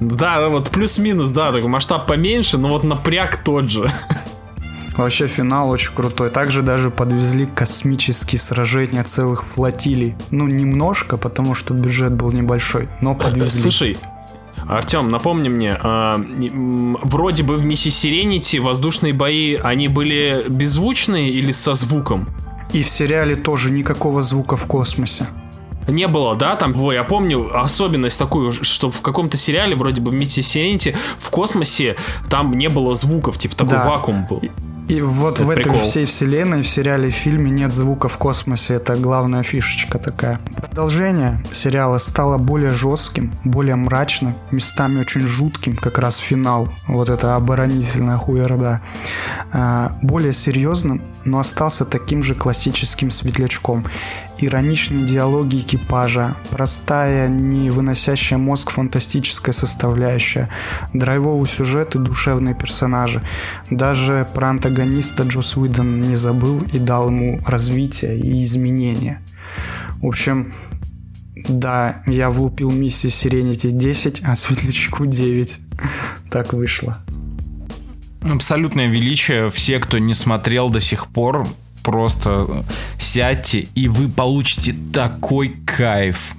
Да, вот плюс-минус, да, такой масштаб поменьше, но вот напряг тот же. Вообще финал очень крутой. Также даже подвезли космические сражения целых флотилий. Ну, немножко, потому что бюджет был небольшой, но подвезли. Слушай, Артем, напомни мне, м, вроде бы в миссии Сиренити воздушные бои, они были беззвучные или со звуком? И в сериале тоже никакого звука в космосе. Не было, да, там, во, я помню особенность такую, что в каком-то сериале, вроде бы в Митти Сиренити, в космосе там не было звуков, типа такой Да. вакуум был. И вот Это в этой прикол. всей вселенной, в сериале и фильме нет звука в космосе. Это главная фишечка такая. Продолжение сериала стало более жестким, более мрачным, местами очень жутким, как раз финал. Вот это оборонительная хуерда. А, более серьезным, но остался таким же классическим светлячком. Ироничные диалоги экипажа, простая, не выносящая мозг фантастическая составляющая, драйвовый сюжет и душевные персонажи. Даже про антагониста Джос Уидон не забыл и дал ему развитие и изменения. В общем, да, я влупил миссии Сиренити 10, а Светлячку 9. Так вышло. Абсолютное величие. Все, кто не смотрел до сих пор, просто сядьте, и вы получите такой кайф.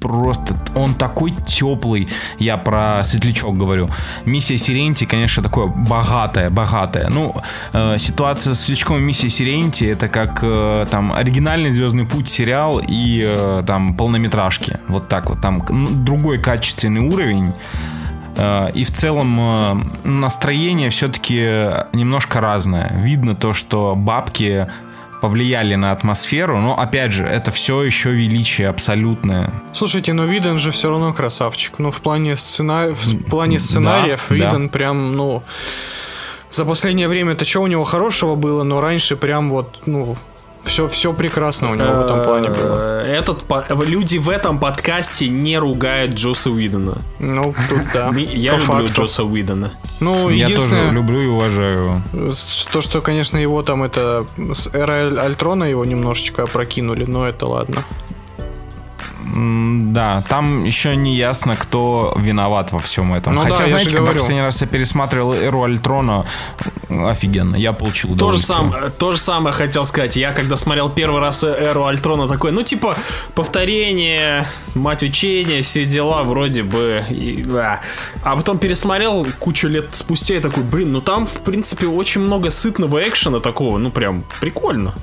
Просто он такой теплый. Я про светлячок говорю. Миссия Сиренити, конечно, такое богатая, богатая. Ну, э, ситуация с светлячком и миссией Сиренити это как э, там оригинальный Звездный путь сериал и э, там полнометражки. Вот так вот. Там ну, другой качественный уровень. Э, И в целом э, настроение все-таки немножко разное. Видно то, что бабки повлияли на атмосферу, но опять же, это все еще величие абсолютное. Слушайте, но Виден же все равно красавчик. Ну, в плане, сцена... в плане сценариев да. Виден прям, ну... За последнее время это что у него хорошего было, но раньше прям вот, ну, все, все прекрасно у него в этом плане было. Э, Этот, по- люди в этом подкасте не ругают Джоса Уидона. Ну, тут да. Я люблю. Джоса Уидона. Ну, Я тоже люблю и уважаю его. то, что, конечно, его там это с эры Альтрона его немножечко опрокинули, но это ладно. Да, там еще не ясно, кто виноват во всем этом. Ну да, Хотя, я знаете, когда говорю. последний раз я пересматривал Эру Альтрона, офигенно, я получил То же, сам, то же самое хотел сказать. Я когда смотрел первый раз Эру Альтрона, такой, ну, типа, повторение, мать учения, все дела вроде бы. и, да. А потом пересмотрел кучу лет спустя и такой, блин, ну там, в принципе, очень много сытного экшена такого, ну, прям прикольно.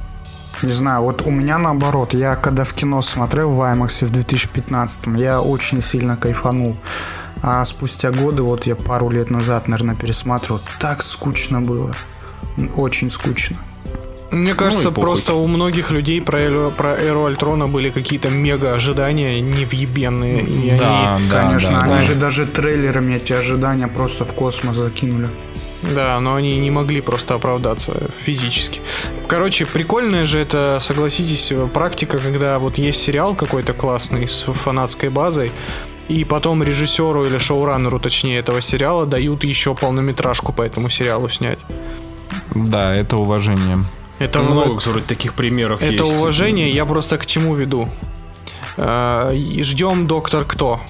Не знаю, вот у меня наоборот. Я когда в кино смотрел в IMAX в 2015 я очень сильно кайфанул. А спустя годы, вот я пару лет назад, наверное, пересматривал, так скучно было. Очень скучно. Мне кажется, и похуй. просто у многих людей про, Эру- про Эру Альтрона были какие-то мега ожидания невъебенные. И Да, они, да, Конечно, да, они да. же даже трейлерами эти ожидания просто в космос закинули. Да, но они не могли просто оправдаться физически. Короче, прикольная же это, согласитесь, практика, когда вот есть сериал какой-то классный с фанатской базой, и потом режиссеру или шоураннеру, точнее, этого сериала дают еще полнометражку по этому сериалу снять. Да, это уважение. Это много, вроде, таких примеров Это есть. уважение, я просто к чему веду. Э, Ждем доктор кто.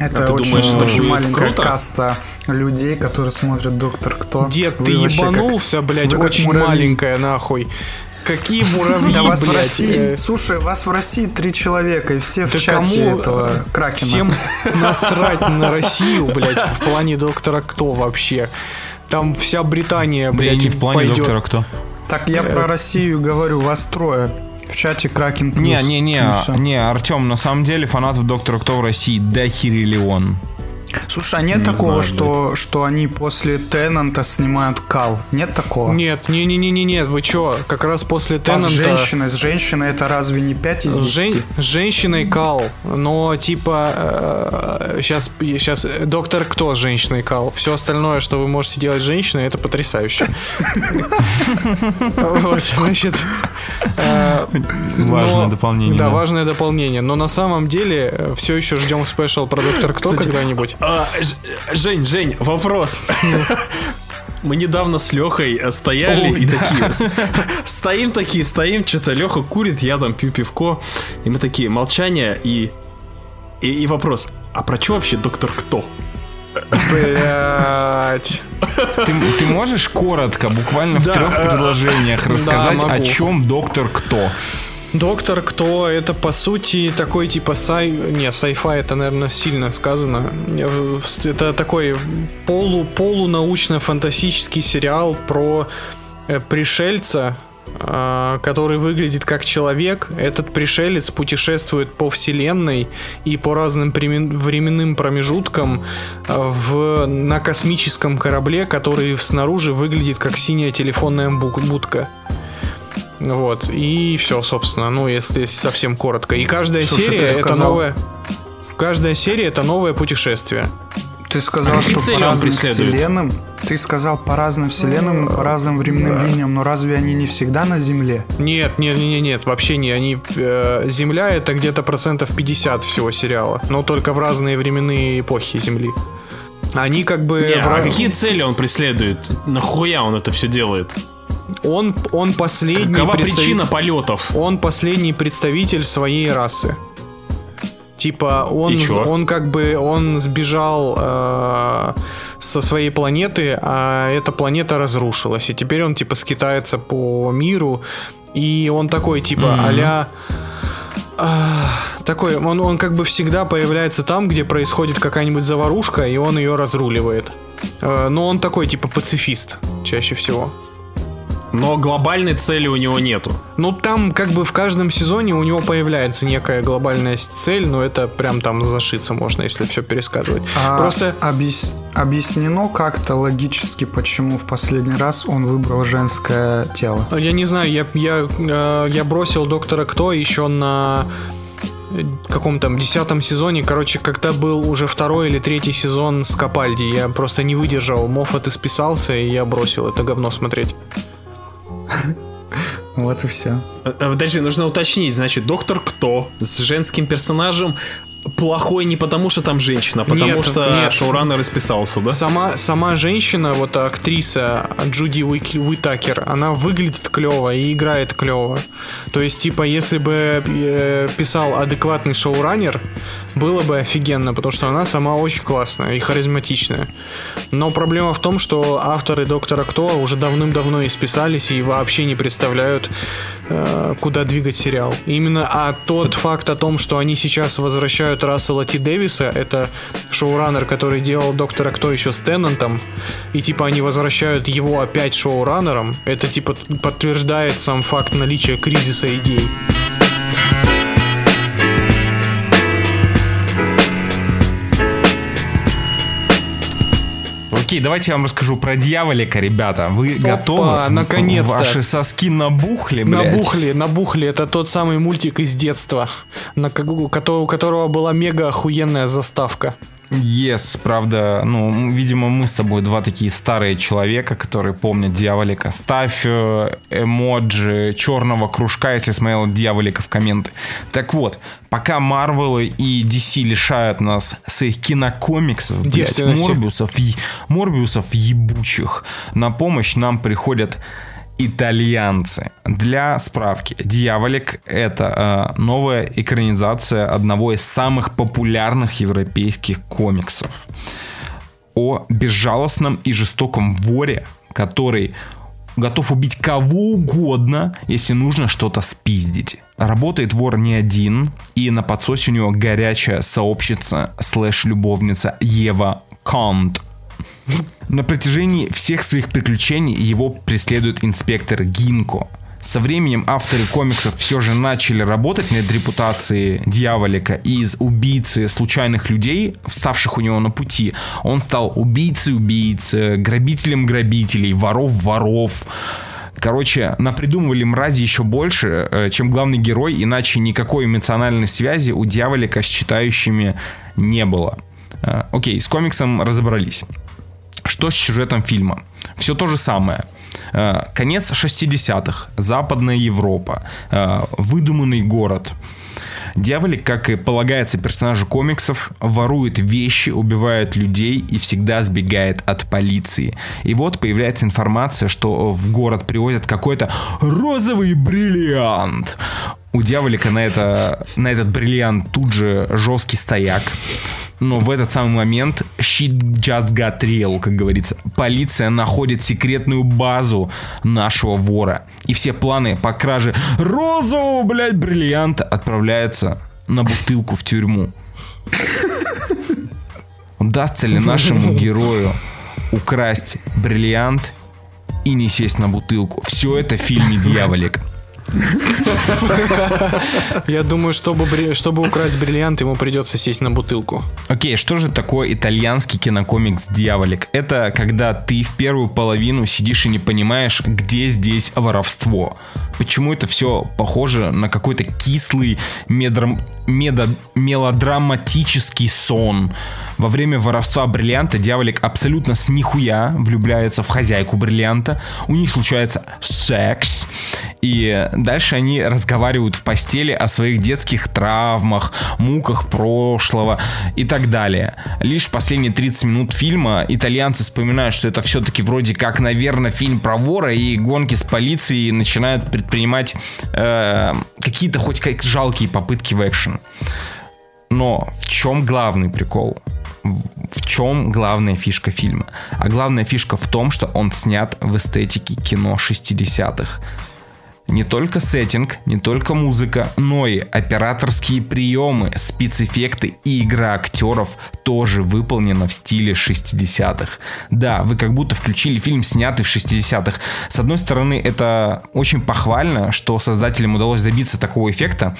Это А ты очень, думаешь, это очень маленькая круто? каста людей, которые смотрят Доктор Кто. Дед, Вы ты вообще как- ебанулся, блядь, очень муравьи. маленькая, нахуй. Какие муравьи, Да вас в блядь, России, э, слушай, вас в России три человека, и все в Да чате кому, этого э, Кракена. Всем насрать на Россию, блядь, в плане доктора кто вообще. Там вся Британия, Да и блядь, не в плане пойдет. доктора кто. Так я про Россию говорю, вас трое. В чате Кракен плюс. Не, не, не, не, Артем, на самом деле фанатов доктора кто в России дохериллион. Слушай, а нет Не такого, знаю, что, что они после Теннанта снимают Кал? Нет такого? Нет, не-не-не-не, нет, вы чё, как раз после А с Теннанта... женщиной, с женщиной это разве не 5 из С, 10? жен- с женщиной кал, но типа сейчас, сейчас доктор кто с женщиной кал. Все остальное, что вы можете делать с женщиной, это потрясающе. Вот, значит. Э, Важное но- дополнение, Да, важное дополнение. Но на самом деле все еще ждем спешл про доктор кто когда-нибудь. А, Жень, Жень, вопрос. Мы недавно с Лехой стояли Ой, и да. такие... Стоим такие, стоим, что-то Леха курит, я там пью пивко. И мы такие, молчание и... И, и вопрос, а про что вообще доктор кто? Блять. Ты, ты можешь коротко, буквально в Да, трех э, предложениях рассказать, о чем доктор кто? Доктор Кто это по сути такой типа сай... Не, sci-fi это, наверное, сильно сказано. Это такой полу полунаучно-фантастический сериал про э, пришельца, который выглядит как человек. Этот пришелец путешествует по вселенной и по разным временным промежуткам а, в, на космическом корабле, который снаружи выглядит как синяя телефонная будка. Вот, и все, собственно, ну, если совсем коротко. И каждая Слушай, серия это сказал- новое. Каждая серия это новое путешествие. Ты сказал, что по разным вселенным. Ты сказал по разным вселенным, и по разным временным линиям, но разве они не всегда на Земле? Нет, нет, нет, нет, вообще не. Они э, Земля это где-то процентов 50 всего сериала, но только в разные временные эпохи Земли. Они как бы Не, в а какие цели он преследует? Нахуя он это все делает? он он последний Какова представ- причина полетов? Он последний представитель своей расы. Типа он, он как бы он сбежал э, со своей планеты, а эта планета разрушилась, и теперь он типа скитается по миру, и он такой типа аля а, такой, он, он как бы всегда появляется там, где происходит какая-нибудь заварушка, и он ее разруливает. Э, но он такой типа пацифист чаще всего. Но глобальной цели у него нету. Ну, там как бы в каждом сезоне у него появляется некая глобальная цель, но это прям там зашиться можно, если все пересказывать. А Просто объяс- объяснено как-то логически, почему в последний раз он выбрал женское тело. Я не знаю, я, я, э, я бросил доктора Кто еще на э, каком там десятом сезоне, короче, когда был уже второй или третий сезон с Капальди, я просто не выдержал, Моффат исписался, и я бросил это говно смотреть. Вот и все. Э, э, Подожди, нужно уточнить, значит, доктор Кто с женским персонажем плохой не потому, что там женщина, а потому Нет, что нет. шоураннер расписался, да? Сама, сама женщина, вот актриса Джуди Уик- Уитакер, она выглядит клево и играет клево. То есть, типа, если бы э, писал адекватный шоураннер, было бы офигенно, потому что она сама очень классная и харизматичная. Но проблема в том, что авторы Доктора Кто уже давным-давно исписались и вообще не представляют, э, куда двигать сериал. Именно а тот факт о том, что они сейчас возвращают Рассела Ти Дэвиса, это шоураннер, который делал Доктора Кто еще с Теннантом, и типа они возвращают его опять шоураннером, это типа подтверждает сам факт наличия кризиса идей. Окей, давайте я вам расскажу про дьяволика, ребята. Вы готовы? наконец-то. Ваши соски набухли, блядь. Набухли, набухли. Это тот самый мультик из детства, на у которого была мега охуенная заставка. Yes, правда, ну, видимо, мы с тобой два такие старые человека, которые помнят Дьяволика. Ставь э, эмоджи черного кружка, если смотрел Дьяволика в комменты. Так вот, пока Марвел и DC лишают нас своих кинокомиксов, блядь. Морбиусов, е- Морбиусов ебучих, на помощь нам приходят итальянцы. Для справки, Дьяволик — это э, новая экранизация одного из самых популярных европейских комиксов о безжалостном и жестоком воре, который готов убить кого угодно, если нужно что-то спиздить. Работает вор не один, и на подсосе у него горячая сообщница слэш-любовница Ева Конт. На протяжении всех своих приключений его преследует инспектор Гинко. Со временем авторы комиксов все же начали работать над репутацией Дьяволика, и из убийцы случайных людей, вставших у него на пути, он стал убийцей убийц, грабителем грабителей, воров воров. Короче, напридумывали мрази еще больше, э, чем главный герой, иначе никакой эмоциональной связи у Дьяволика с читающими не было. Э, Окей, с комиксом разобрались. Что с сюжетом фильма? Все то же самое. Э, Конец 60-х, Западная Европа, э, выдуманный город. Дьяволик, как и полагается персонажу комиксов, ворует вещи, убивает людей и всегда сбегает от полиции. И вот появляется информация, что в город привозят какой-то розовый бриллиант. У Дьяволика на, это, на этот бриллиант тут же жесткий стояк. Но в этот самый момент shit just got real, как говорится. Полиция находит секретную базу нашего вора. И все планы по краже розового, блядь, бриллианта отправляются на бутылку в тюрьму. Удастся ли нашему герою украсть бриллиант и не сесть на бутылку? Все это в фильме «Дьяволик». Я думаю, чтобы, чтобы украсть бриллиант, ему придется сесть на бутылку. Окей, что же такое итальянский кинокомикс «Дьяволик»? Это когда ты в первую половину сидишь и не понимаешь, где здесь воровство. Почему это все похоже на какой-то кислый медрам- медо- мелодраматический сон. Во время воровства бриллианта Дьяволик абсолютно с нихуя влюбляется в хозяйку бриллианта. У них случается секс. И дальше они разговаривают в постели о своих детских травмах, муках прошлого и так далее. Лишь последние 30 минут фильма итальянцы вспоминают, что это все-таки вроде как, наверное, фильм про вора и гонки с полицией начинают предпринимать э, какие-то хоть как жалкие попытки в экшен. Но в чем главный прикол? В чем главная фишка фильма? А главная фишка в том, что он снят в эстетике кино 60-х. Не только сеттинг, не только музыка, но и операторские приемы, спецэффекты и игра актеров тоже выполнена в стиле 60-х. Да, вы как будто включили фильм, снятый в 60-х. С одной стороны, это очень похвально, что создателям удалось добиться такого эффекта,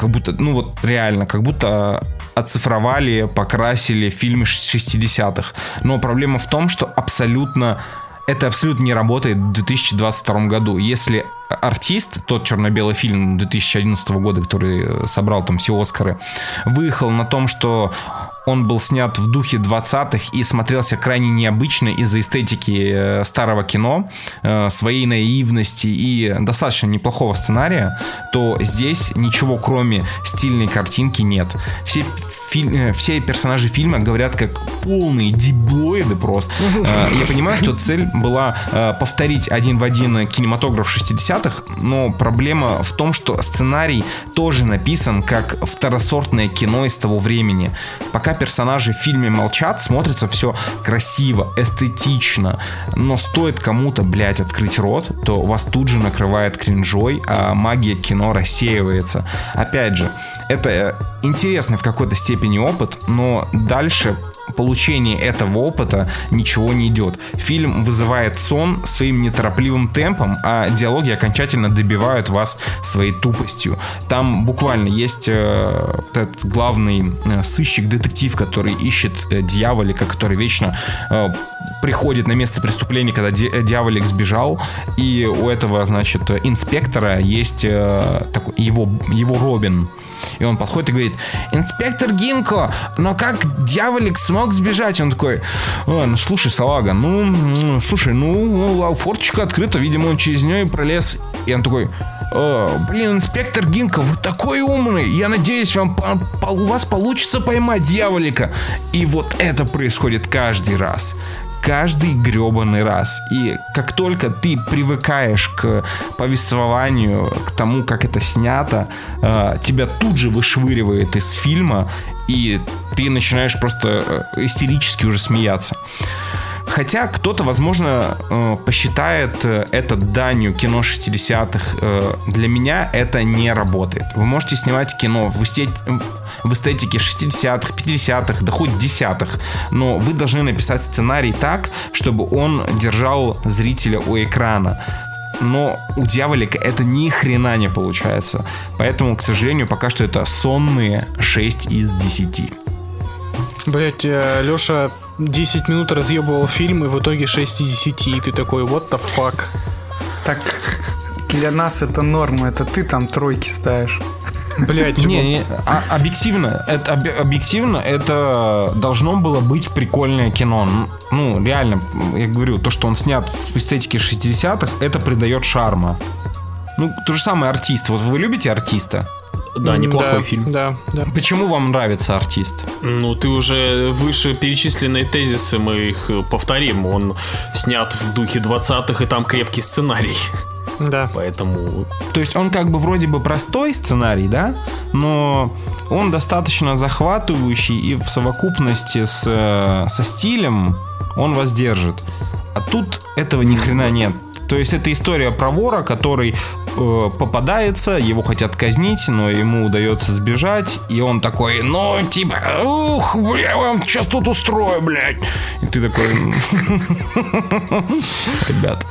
как будто, ну вот реально, как будто оцифровали, покрасили фильмы 60-х. Но проблема в том, что абсолютно это абсолютно не работает в 2022 году. Если артист, тот черно-белый фильм 2011 года, который собрал там все Оскары, выехал на том, что он был снят в духе 20-х и смотрелся крайне необычно из-за эстетики э, старого кино, э, своей наивности и достаточно неплохого сценария, то здесь ничего кроме стильной картинки нет. Все, филь... Э, все персонажи фильма говорят как полные диблоиды просто. Я понимаю, что цель была повторить один в один кинематограф 60-х, но проблема в том, что сценарий тоже написан как второсортное кино из того времени. Пока персонажи в фильме молчат, смотрится все красиво, эстетично, но стоит кому-то, блядь, открыть рот, то вас тут же накрывает кринжой, а магия кино рассеивается. Опять же, это интересный в какой-то степени опыт, но дальше получения этого опыта ничего не идет. Фильм вызывает сон своим неторопливым темпом, а диалоги окончательно добивают вас своей тупостью. Там буквально есть э, этот главный э, сыщик-детектив, который ищет э, дьяволика, который вечно э, приходит на место преступления, когда ди- э, дьяволик сбежал, и у этого, значит, инспектора есть э, такой, его, его Робин. И он подходит и говорит, инспектор Гинко, но как дьяволик смог сбежать? Он такой, «А, ну слушай, салага, ну, ну, слушай, ну, форточка открыта, видимо, он через нее и пролез. И он такой, «О, блин, инспектор Гинко, вы такой умный. Я надеюсь, вам у вас получится поймать дьяволика. И вот это происходит каждый раз каждый гребаный раз. И как только ты привыкаешь к повествованию, к тому, как это снято, э, тебя тут же вышвыривает из фильма, и ты начинаешь просто э, истерически уже смеяться. Хотя кто-то, возможно, э, посчитает э, это данью кино 60-х. Э, Для меня это не работает. Вы можете снимать кино в, эстет... в эстетике 60-х, 50-х, да хоть 10-х, но вы должны написать сценарий так, чтобы он держал зрителя у экрана. Но у дьяволика это ни хрена не получается. Поэтому, к сожалению, пока что это сонные 6 из 10. Блять, Леша 10 минут разъебывал фильм, и в итоге 6 из 10. И ты такой, what the fuck? Так для нас это норма, это ты там тройки ставишь. Блять, Не, не, а- объективно, это, обе- объективно, это должно было быть прикольное кино. Ну, реально, я говорю, то, что он снят в эстетике 60-х, это придает шарма. Ну, то же самое артист. Вот вы любите артиста? Да, неплохой да, фильм. Да, да. Почему вам нравится артист? Ну, ты уже выше перечисленные тезисы, мы их э, повторим. Он снят в духе 20-х, и там крепкий сценарий. Да. Поэтому То есть он как бы вроде бы простой сценарий, да, но он достаточно захватывающий и в совокупности с, э, со стилем он вас держит. А тут этого ни хрена нет. То есть это история про вора, который э, попадается, его хотят казнить, но ему удается сбежать, и он такой, ну, типа, ух, бля, я вам сейчас тут устрою, блядь. И ты такой, ребят,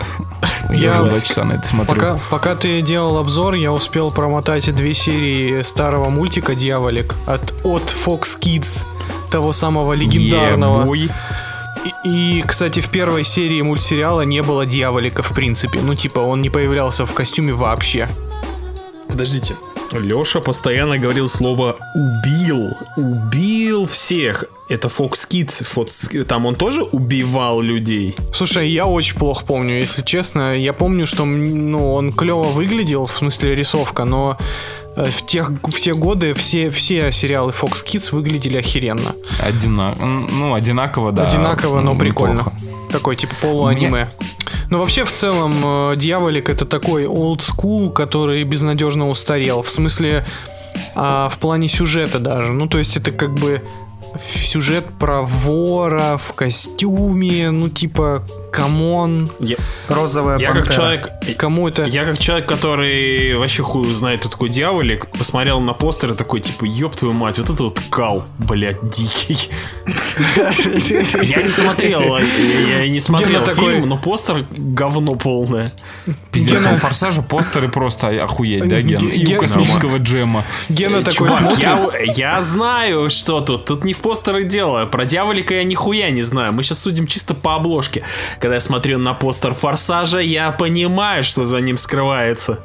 я Я уже два часа на это смотрю. Пока, пока ты делал обзор, я успел промотать две серии старого мультика «Дьяволик» от, от Fox Kids, того самого легендарного. Е-бой. И, и, кстати, в первой серии мультсериала не было Дьяволика, в принципе. Ну, типа, он не появлялся в костюме вообще. Подождите. Леша постоянно говорил слово «убил». Убил всех. Это Fox Kids. Fox- Там он тоже убивал людей. Слушай, я очень плохо помню, если честно. Я помню, что ну, он клево выглядел, в смысле рисовка, но э, в, тех, в те годы все, все сериалы Fox Kids выглядели охеренно. Одина- Ну, одинаково, да. Одинаково, но прикольно. неплохо. Такой типа полуаниме. Ну, вообще, в целом, э, Дьяволик это такой old school, который безнадежно устарел. В смысле, а, в плане сюжета даже. Ну, то есть, это как бы сюжет про вора в костюме, ну, типа, come on, Я, Розовая я пантера. как человек... кому это... Я как человек, который вообще хуй знает, кто такой дьяволик, посмотрел на постер и такой, типа, ёб твою мать, вот это вот кал, блядь, дикий. Я не смотрел, я не смотрел фильм, но постер говно полное. Пиздец, Гена- у Форсажа постеры просто охуеть, да, Ген? Ге- И у космического джема. Гена такой смотрит. я, я знаю, что тут. Тут не в постеры дело. Про дьяволика я нихуя не знаю. Мы сейчас судим чисто по обложке. Когда я смотрю на постер Форсажа, я понимаю, что за ним скрывается.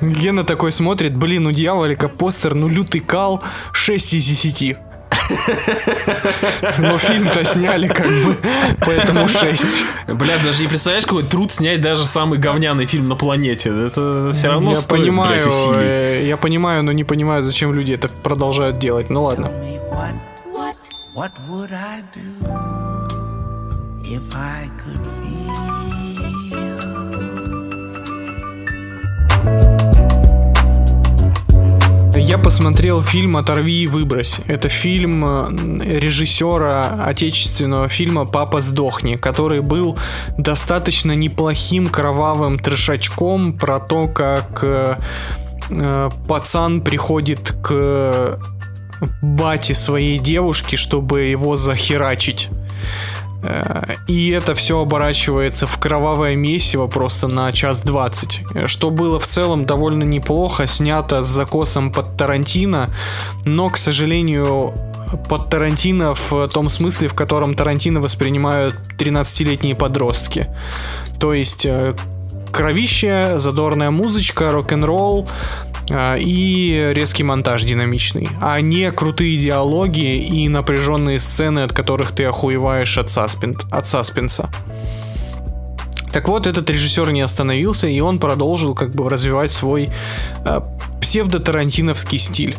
Гена такой смотрит, блин, у дьяволика постер, ну лютый кал, 6 из 10. Но фильм-то сняли как бы, поэтому 6. Бля, даже не представляешь, какой труд снять даже самый говняный фильм на планете. Это все равно я стоит, понимаю, блядь, усилий. э, я понимаю, но не понимаю, зачем люди это продолжают делать. Ну ладно. what would I do if I could? Я посмотрел фильм «Оторви и выбрось». Это фильм э, режиссера отечественного фильма «Папа сдохни», который был достаточно неплохим кровавым трешачком про то, как э, э, пацан приходит к бате своей девушки, чтобы его захерачить. Э, И это все оборачивается в кровавое месиво просто на час двадцать. Э, Что было в целом довольно неплохо, снято с закосом под Тарантино, но, к сожалению, под Тарантино в том смысле, в котором Тарантино воспринимают 13-летние подростки. То есть э, кровище, задорная музычка, рок-н-ролл и резкий монтаж динамичный, а не крутые диалоги и напряженные сцены, от которых ты охуеваешь от, саспен- от саспенса. Так вот, этот режиссер не остановился, и он продолжил как бы развивать свой э, псевдо-тарантиновский стиль.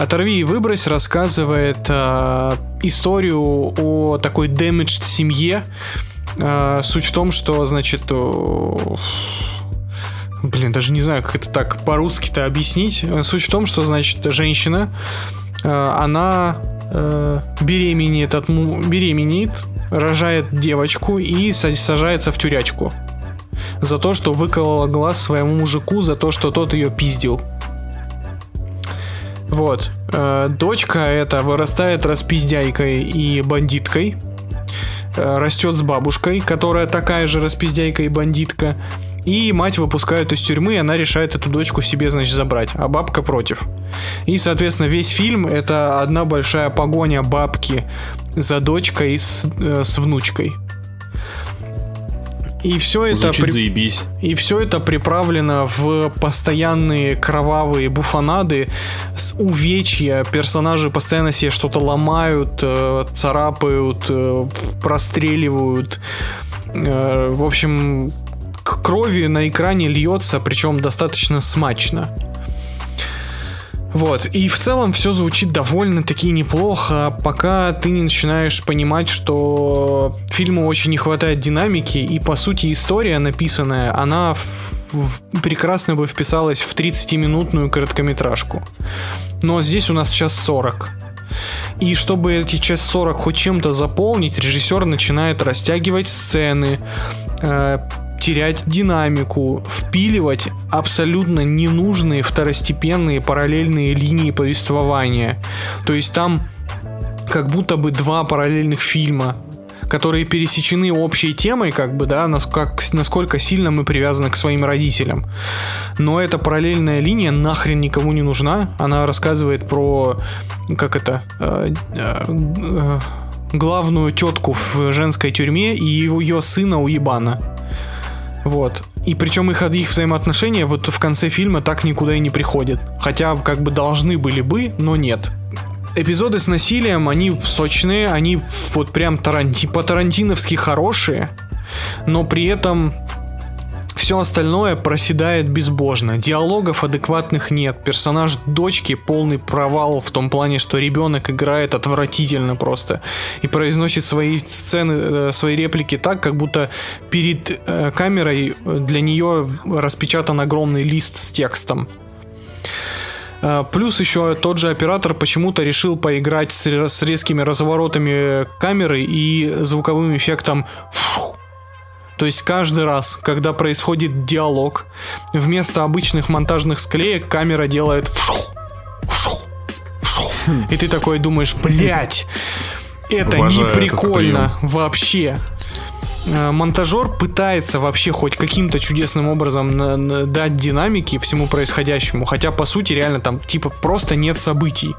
«Оторви и выбрось» рассказывает э, историю о такой damaged семье. Э, суть в том, что, значит, Блин, даже не знаю, как это так по-русски-то объяснить. Суть в том, что, значит, женщина, э, она э, беременеет, от беременеет, рожает девочку и са- сажается в тюрячку. За то, что выколола глаз своему мужику, за то, что тот ее пиздил. Вот. Э, Дочка эта вырастает распиздяйкой и бандиткой. Растет с бабушкой, которая такая же распиздяйка и бандитка. И мать выпускают из тюрьмы, и она решает эту дочку себе, значит, забрать. А бабка против. И, соответственно, весь фильм это одна большая погоня бабки за дочкой с, э, с внучкой. И все это при- заебись. и все это приправлено в постоянные кровавые буфанады, с увечья. Персонажи постоянно себе что-то ломают, э, царапают, э, простреливают. Э, в общем, крови на экране льется, причем достаточно смачно. Вот, и в целом все звучит довольно-таки неплохо, пока ты не начинаешь понимать, что фильму очень не хватает динамики, и по сути история написанная, она в- в- прекрасно бы вписалась в 30-минутную короткометражку. Но здесь у нас час 40. И чтобы эти час 40 хоть чем-то заполнить, режиссер начинает растягивать сцены, э, терять динамику, впиливать абсолютно ненужные второстепенные параллельные линии повествования. То есть там как будто бы два параллельных фильма, которые пересечены общей темой, как бы, да, насколько сильно мы привязаны к своим родителям. Но эта параллельная линия нахрен никому не нужна. Она рассказывает про, как это, э, э, э, главную тетку в женской тюрьме и ее сына уебана. Вот. И причем их, их взаимоотношения вот в конце фильма так никуда и не приходят. Хотя как бы должны были бы, но нет. Эпизоды с насилием, они сочные, они вот прям таранти, по-тарантиновски хорошие, но при этом все остальное проседает безбожно. Диалогов адекватных нет. Персонаж дочки полный провал в том плане, что ребенок играет отвратительно просто. И произносит свои сцены, э, свои реплики так, как будто перед э, камерой для нее распечатан огромный лист с текстом. Э, Плюс еще тот же оператор почему-то решил поиграть с, ре- с резкими разворотами камеры и звуковым эффектом. То есть каждый раз, когда происходит диалог, вместо обычных монтажных склеек камера делает вшух, вшух, вшух. И ты такой думаешь, блять, это не прикольно вообще. Э, Монтажер пытается вообще хоть каким-то чудесным образом дать динамики всему происходящему, хотя по сути реально там типа просто нет событий.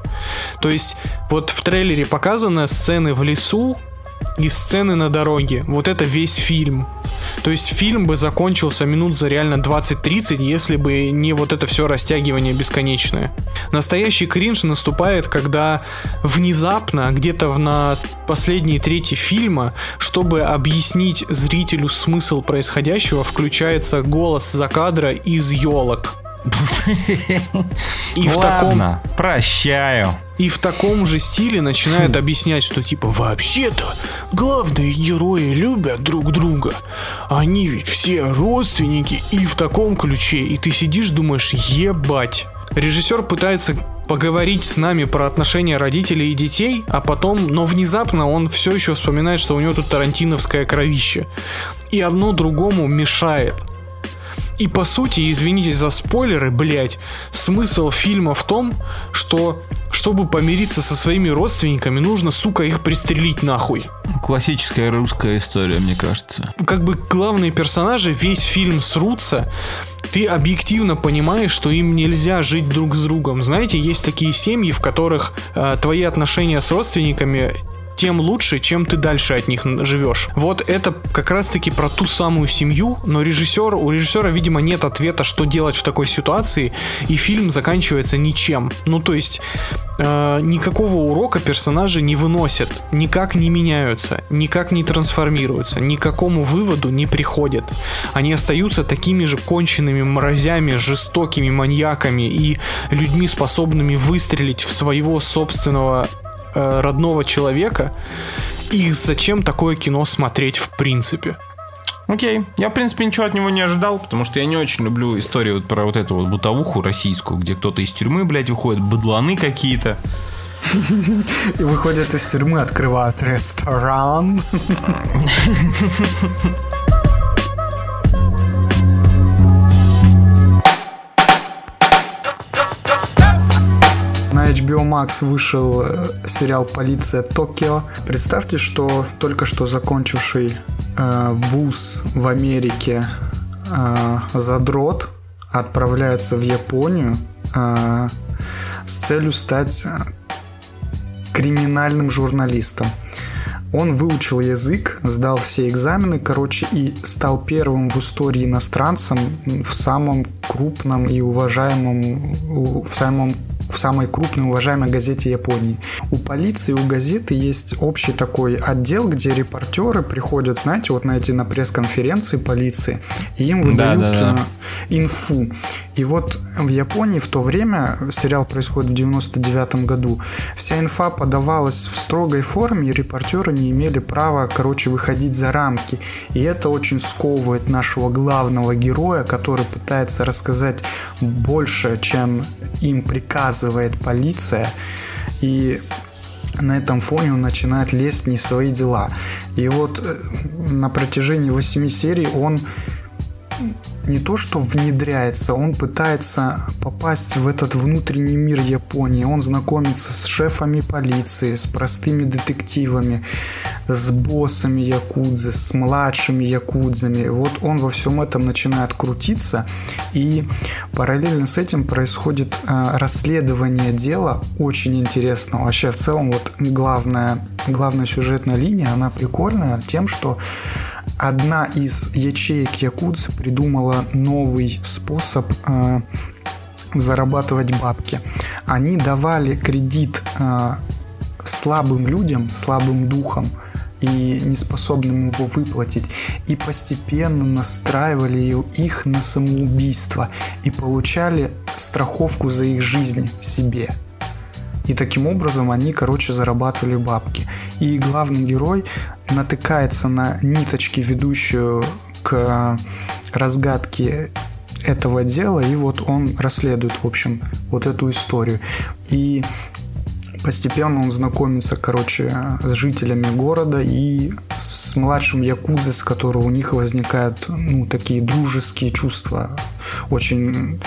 То есть вот в трейлере показаны сцены в лесу и сцены на дороге. Вот это весь фильм. То есть фильм бы закончился минут за реально 20-30, если бы не вот это все растягивание бесконечное. Настоящий кринж наступает, когда внезапно, где-то на последней трети фильма, чтобы объяснить зрителю смысл происходящего, включается голос за кадра из елок. И в таком прощаю. И в таком же стиле начинают объяснять, что типа вообще-то главные герои любят друг друга. Они ведь все родственники и в таком ключе. И ты сидишь, думаешь, ебать. Режиссер пытается поговорить с нами про отношения родителей и детей, а потом, но внезапно он все еще вспоминает, что у него тут тарантиновское кровище. И одно другому мешает. И по сути, извините за спойлеры, блять, смысл фильма в том, что чтобы помириться со своими родственниками, нужно, сука, их пристрелить нахуй. Классическая русская история, мне кажется. Как бы главные персонажи весь фильм срутся, ты объективно понимаешь, что им нельзя жить друг с другом. Знаете, есть такие семьи, в которых э, твои отношения с родственниками тем лучше, чем ты дальше от них живешь. Вот это как раз-таки про ту самую семью, но режиссер, у режиссера, видимо, нет ответа, что делать в такой ситуации, и фильм заканчивается ничем. Ну, то есть, э, никакого урока персонажи не выносят, никак не меняются, никак не трансформируются, ни к какому выводу не приходят. Они остаются такими же конченными мразями, жестокими маньяками и людьми, способными выстрелить в своего собственного э, родного человека. И зачем такое кино смотреть в принципе? Окей. Я, в принципе, ничего от него не ожидал, потому что я не очень люблю историю вот про вот эту вот бытовуху российскую, где кто-то из тюрьмы, блядь, выходит, быдланы какие-то. И выходят из тюрьмы, открывают ресторан. На HBO Max вышел э, сериал «Полиция Токио». Представьте, что только что закончивший э, вуз в Америке э, задрот отправляется в Японию э, с целью стать э, криминальным журналистом. Он выучил язык, сдал все экзамены, короче, и стал первым в истории иностранцем в самом крупном и уважаемом, в самом в самой крупной уважаемой газете Японии. У полиции, у газеты есть общий такой отдел, где репортеры приходят, знаете, вот на эти на пресс-конференции полиции, и им выдают Да-да-да. э, инфу. И вот в Японии в то время, сериал происходит в 99 году, вся инфа подавалась в строгой форме, и репортеры не имели права, короче, выходить за рамки. И это очень сковывает нашего главного героя, который пытается рассказать больше, чем им приказывает полиция. И на этом фоне он начинает лезть не в свои дела. И вот э, на протяжении 8 серий он не то что внедряется, он пытается попасть в этот внутренний мир Японии. Он знакомится с шефами полиции, с простыми детективами, с боссами якудзы, с младшими якудзами. Вот он во всем этом начинает крутиться, и параллельно с этим происходит э, расследование дела очень интересного. Вообще в целом вот главная, главная сюжетная линия, она прикольная тем, что одна из ячеек Якудзы придумала новый способ э, зарабатывать бабки. Они давали кредит э, слабым людям, слабым духом и неспособным его выплатить, и постепенно настраивали их на самоубийство и получали страховку за их жизнь себе. И таким образом они, короче, зарабатывали бабки. И главный герой натыкается на ниточки, ведущую к разгадке этого дела, и вот он расследует, в общем, вот эту историю. И Постепенно он знакомится, короче, с жителями города и с младшим якудзой, с которого у них возникают, ну, такие дружеские чувства. Очень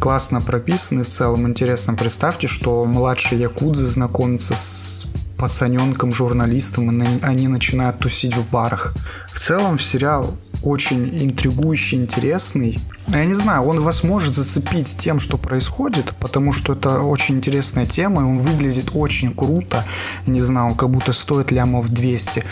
классно прописаны в целом. Интересно, представьте, что младший якудза знакомится с пацаненком, журналистом, и они начинают тусить в барах. В целом сериал очень интригующий, интересный. Я не знаю, он вас может зацепить тем, что происходит, потому что это очень интересная тема, и он выглядит очень круто. Не знаю, он как будто стоит лямов 200.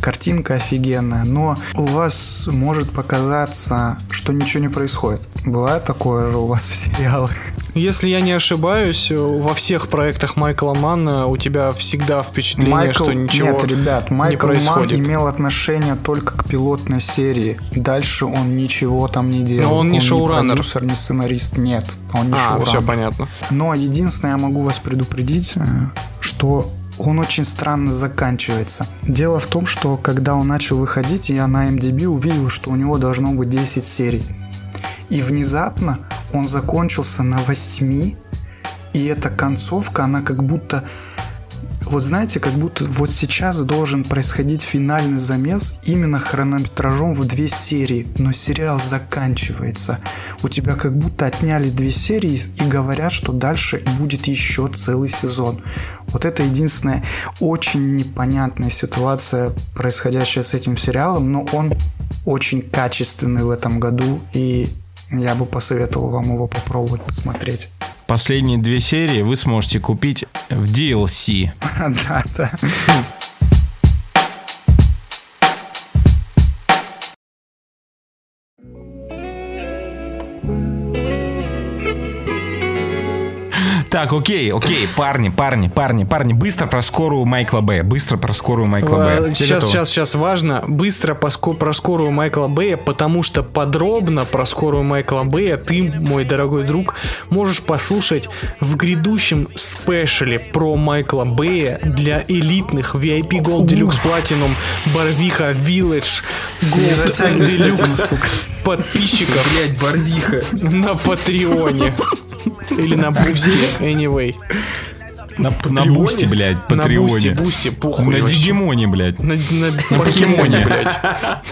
Картинка офигенная, но у вас может показаться, что ничего не происходит. Бывает такое же у вас в сериалах? Если я не ошибаюсь, во всех проектах Майкла Манна у тебя всегда впечатление, Майкл, что ничего нет, ребят, не Майкл Ман происходит. имел отношение только к пилотной серии. Дальше он ничего там не делал. Но он не шоураннер. продюсер, не сценарист, нет. Он не А, шоураннер. все понятно. Но единственное, я могу вас предупредить, э, что он очень странно заканчивается. Дело в том, что когда он начал выходить, я на MDB увидел, что у него должно быть 10 серий. И внезапно он закончился на 8, и эта концовка, она как будто... Вот знаете, как будто вот сейчас должен происходить финальный замес именно хронометражом в две серии, но сериал заканчивается. У тебя как будто отняли две серии и говорят, что дальше будет еще целый сезон. Вот это единственная очень непонятная ситуация, происходящая с этим сериалом, но он очень качественный в этом году, и я бы посоветовал вам его попробовать посмотреть. Последние две серии вы сможете купить в DLC. Да, да. Так, окей, окей, парни, парни, парни, парни, быстро про скорую Майкла Б. Быстро про скорую Майкла Б. Сейчас, готовы? сейчас, сейчас важно быстро про скорую Майкла Бэя, потому что подробно про скорую Майкла Бэя ты, мой дорогой друг, можешь послушать в грядущем спешле про Майкла Бэя для элитных VIP Gold Deluxe Platinum Барвиха Village Gold Deluxe подписчиков Блять, Барвиха. на Патреоне. Или на Бусти, anyway. На, на бусте, блядь, На Бусти, Патреоне. Бусти, похуй На вообще. Дигимоне, блядь. На, на покемоне, блядь.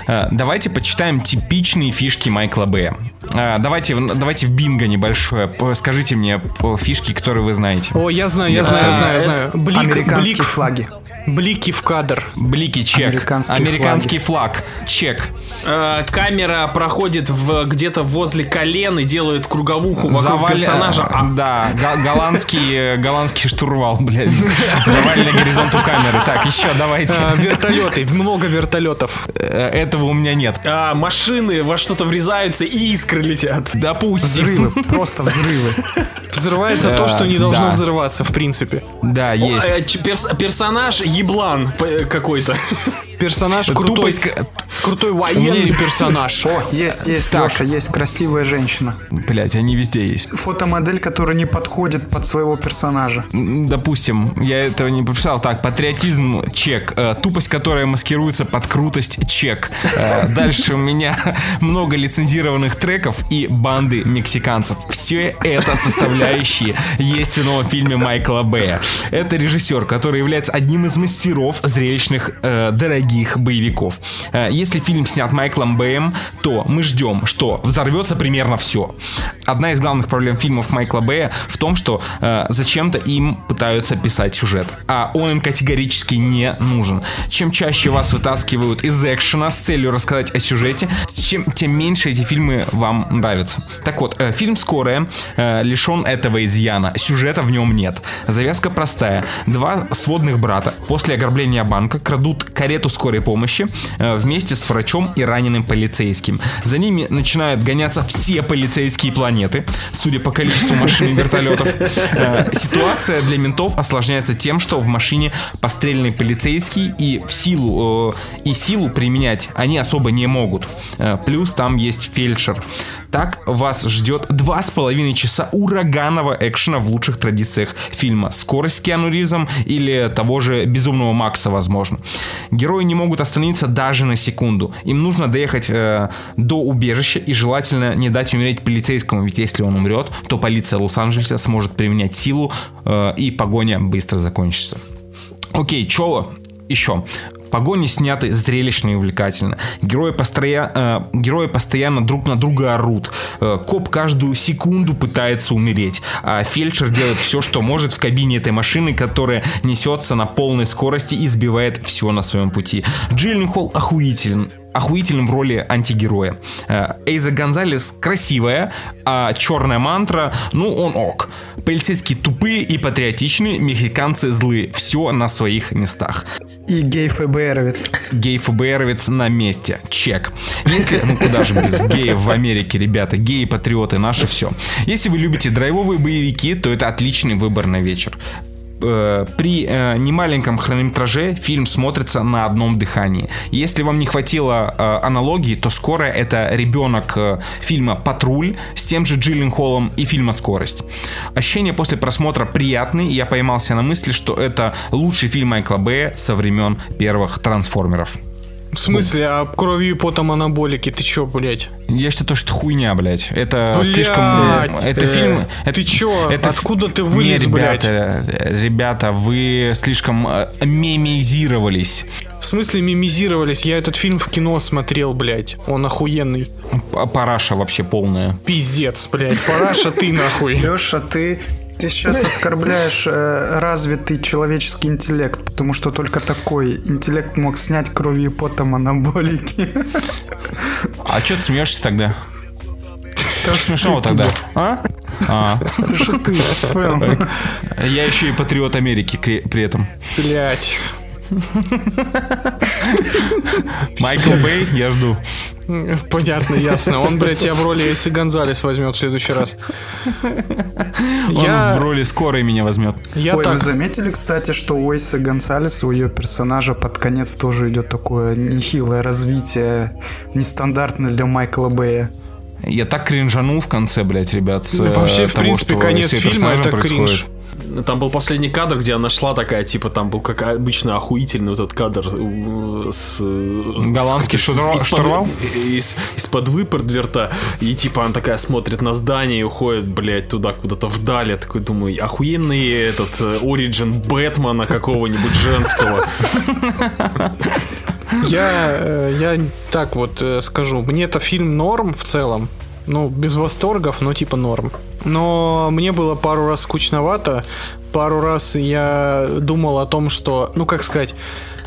А, Давайте почитаем типичные фишки Майкла Бэя. А, Давайте, в- давайте в бинго небольшое. Скажите мне фишки, которые вы знаете. О, я знаю, я Да. знаю, я знаю, я знаю. Блик, Американские блик, флаги. Блики в кадр. Блики, чек. Американские Американский флаг. Чек. Э, камера проходит в, где-то возле колен и делает круговуху вокруг Завали- персонажа. А Да, голландский, э, голландский штурвал, блядь. Заваленный горизонту камеры. Так, еще давайте. А, вертолеты, много вертолетов. Э, Этого у меня нет. а, машины во что-то врезаются и искры летят. Допустим. Взрывы, просто взрывы. Взрывается то, что не должно да. взрываться, в принципе. Да, Э, есть. перс- персонаж еблан п- какой-то. Персонаж крутой, Тупость крутой У меня военный есть- персонаж. О, есть, есть, Так. Леша, есть красивая женщина. Блять, они везде есть. Фотомодель, которая не подходит под своего персонажа. Допустим, я этого не прописал. Так, патриотизм чек. Э, тупость, которая маскируется под крутость чек. Э, дальше у меня много лицензированных треков и банды мексиканцев. Все это составляющие есть в новом фильме Майкла Бэя. Это режиссер, который является одним из мастеров зрелищных э, дорогих боевиков. Э, если фильм снят Майклом Бэем, то мы ждем, что взорвется примерно все. Одна из главных проблем фильмов Майкла Бэя в том, что э, зачем-то им пытаются писать сюжет, а он им категорически не нужен. Чем чаще вас вытаскивают из экшена с целью рассказать о сюжете, чем, тем меньше эти фильмы вам нравятся. Так вот, э, фильм «Скорая» э, лишен этого изъяна. Сюжета в нем нет. Завязка простая. Два сводных брата после ограбления банка крадут карету скорой помощи э, вместе с врачом и раненым полицейским. За ними начинают гоняться все полицейские планеты, судя по количеству машин и вертолетов. Э, Ситуация для ментов осложняется тем, что в машине постреленный полицейский и в силу э, и силу применять они особо не могут. Плюс там есть фельдшер. Так вас ждет два с половиной часа ураганного экшена в лучших традициях фильма. Скорость с Киану Ривзом или того же Безумного Макса, возможно. Герои не могут остановиться даже на секунду. Им нужно доехать э, до убежища и желательно не дать умереть полицейскому, ведь если он умрет, то полиция Лос-Анджелеса сможет применять силу э, и погоня быстро закончится. Окей, чё еще? Погони сняты зрелищно и увлекательно. Герои, построя... э, герои постоянно друг на друга орут. Э, коп каждую секунду пытается умереть. А фельдшер делает все, что может в кабине этой машины, которая несется на полной скорости и сбивает все на своем пути. Джилленхол охуителен охуительным в роли антигероя. Э, Эйза Гонзалес красивая, а черная мантра, ну он ок. Полицейские тупые и патриотичные, мексиканцы злые. Все на своих местах. И гей ФБРовец. Гей-ФБРовец на месте. Чек. Если, ну куда же без геев в Америке, ребята. Геи-патриоты, наше все. Если вы любите драйвовые боевики, то это отличный выбор на вечер. Э, При э, немаленьком хронометраже фильм смотрится на одном дыхании. Если вам не хватило э, аналогии, то скоро это ребенок э, фильма «Патруль» с тем же Джиллин Холлом и фильма «Скорость». Ощущения после просмотра приятные, я поймался на мысли, что это лучший фильм Майкла Бэя со времен первых «Трансформеров». В смысле, а кровью и потом анаболики, ты чё, блядь? Я считаю, что это хуйня, блядь. Это Блядь, слишком... Это э, фильм... ты это, чё? Это, Откуда ты Не, вылез, ребята, Ребята, вы слишком э, мемизировались. В смысле мимизировались? Я этот фильм в кино смотрел, блядь. Он охуенный. П- Параша вообще полная. Пиздец, блядь. Параша ты нахуй. Леша, ты, ты сейчас оскорбляешь э, развитый человеческий интеллект, потому что только такой интеллект мог снять кровью и потом анаболики. А чё ты смеешься тогда? Что смешного тогда? А? А, Это же ты, понял? я еще и патриот Америки при этом. Блядь. Майкл Бэй, я жду. Понятно, ясно. Он, блядь, тебя в роли Эйси Гонзалес возьмет в следующий раз. Он в Я, роли скорой меня возьмет. я Ой, так... вы заметили, кстати, что у Уэйса Гонсалеса, у ее персонажа под конец тоже идет такое нехилое развитие, нестандартное для Майкла Бэя. Я так кринжанул в конце, блядь, ребят. с, Ну, вообще, э, в того, принципе, что конец фильма это происходит. кринж. Там был последний кадр, где она шла такая, типа, там был как обычно охуительный вот этот кадр э, с... Голландский с- штурвал- из-под- штурвал? Из, из-под выпордверта, и типа она такая смотрит на здание и уходит, блядь, туда куда-то вдали. Я такой думаю, охуенный этот э, оригин Бэтмена какого-нибудь женского. Я, э, я так вот скажу. Мне это фильм норм в целом. Ну, без восторгов, но типа норм. Но мне было пару раз скучновато. Пару раз я думал о том, что, ну как сказать,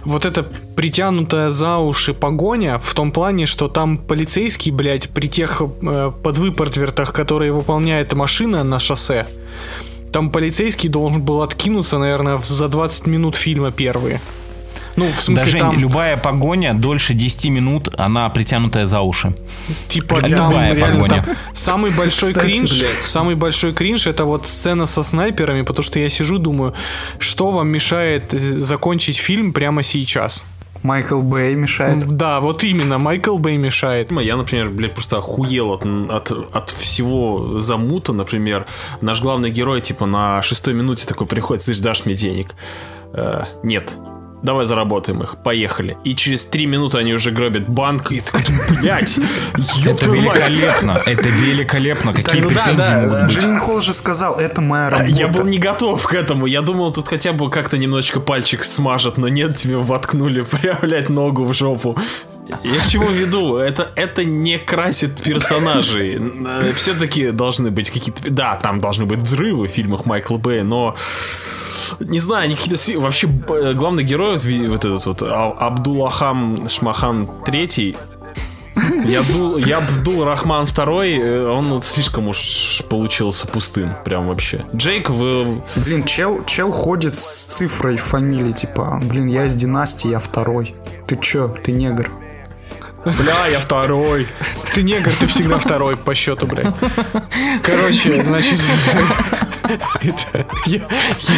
вот эта притянутая за уши погоня в том плане, что там полицейский, блядь, при тех э, подвыпортвертах, которые выполняет машина на шоссе, там полицейский должен был откинуться, наверное, за 20 минут фильма первые. Ну, в смысле, Даже там... любая погоня дольше 10 минут, она притянутая за уши. Типа Любая там реально погоня. там самый большой Кстати, кринж, блядь. самый большой кринж это вот сцена со снайперами, потому что я сижу думаю, что вам мешает э, закончить фильм прямо сейчас? Майкл Бэй мешает. Да, вот именно Майкл Бэй мешает. Я, например, блядь, просто охуел от, от, от всего замута, например. Наш главный герой, типа, на шестой минуте такой приходит, слышь, дашь мне денег? «Э, нет. Давай заработаем их, поехали. И через три минуты они уже гробят банк, и такой, блядь, Это великолепно. Это великолепно. Какие ну да, претензии да, могут быть? Джиллин Холл же сказал, это моя работа. Я был не готов к этому. Я думал, тут хотя бы как-то немножечко пальчик смажет, но нет, тебе воткнули прям, блядь, ногу в жопу. Я к чему веду? Это, это не красит персонажей. Все-таки должны быть какие-то... Да, там должны быть взрывы в фильмах Майкла Бэя, но... Не знаю, они какие-то... Вообще, б- главный герой, вот, этот вот, А- Абдуллахам Шмахан Третий, я Абдул, я Абдул Рахман второй, э, он вот слишком уж получился пустым, прям вообще. Джейк, вы, Блин, чел, чел ходит с цифрой фамилии, типа, блин, я из династии, я второй. Ты чё, ты негр? Бля, я второй. Ты негр, ты всегда второй по счету, блядь. Короче, значит... это- я,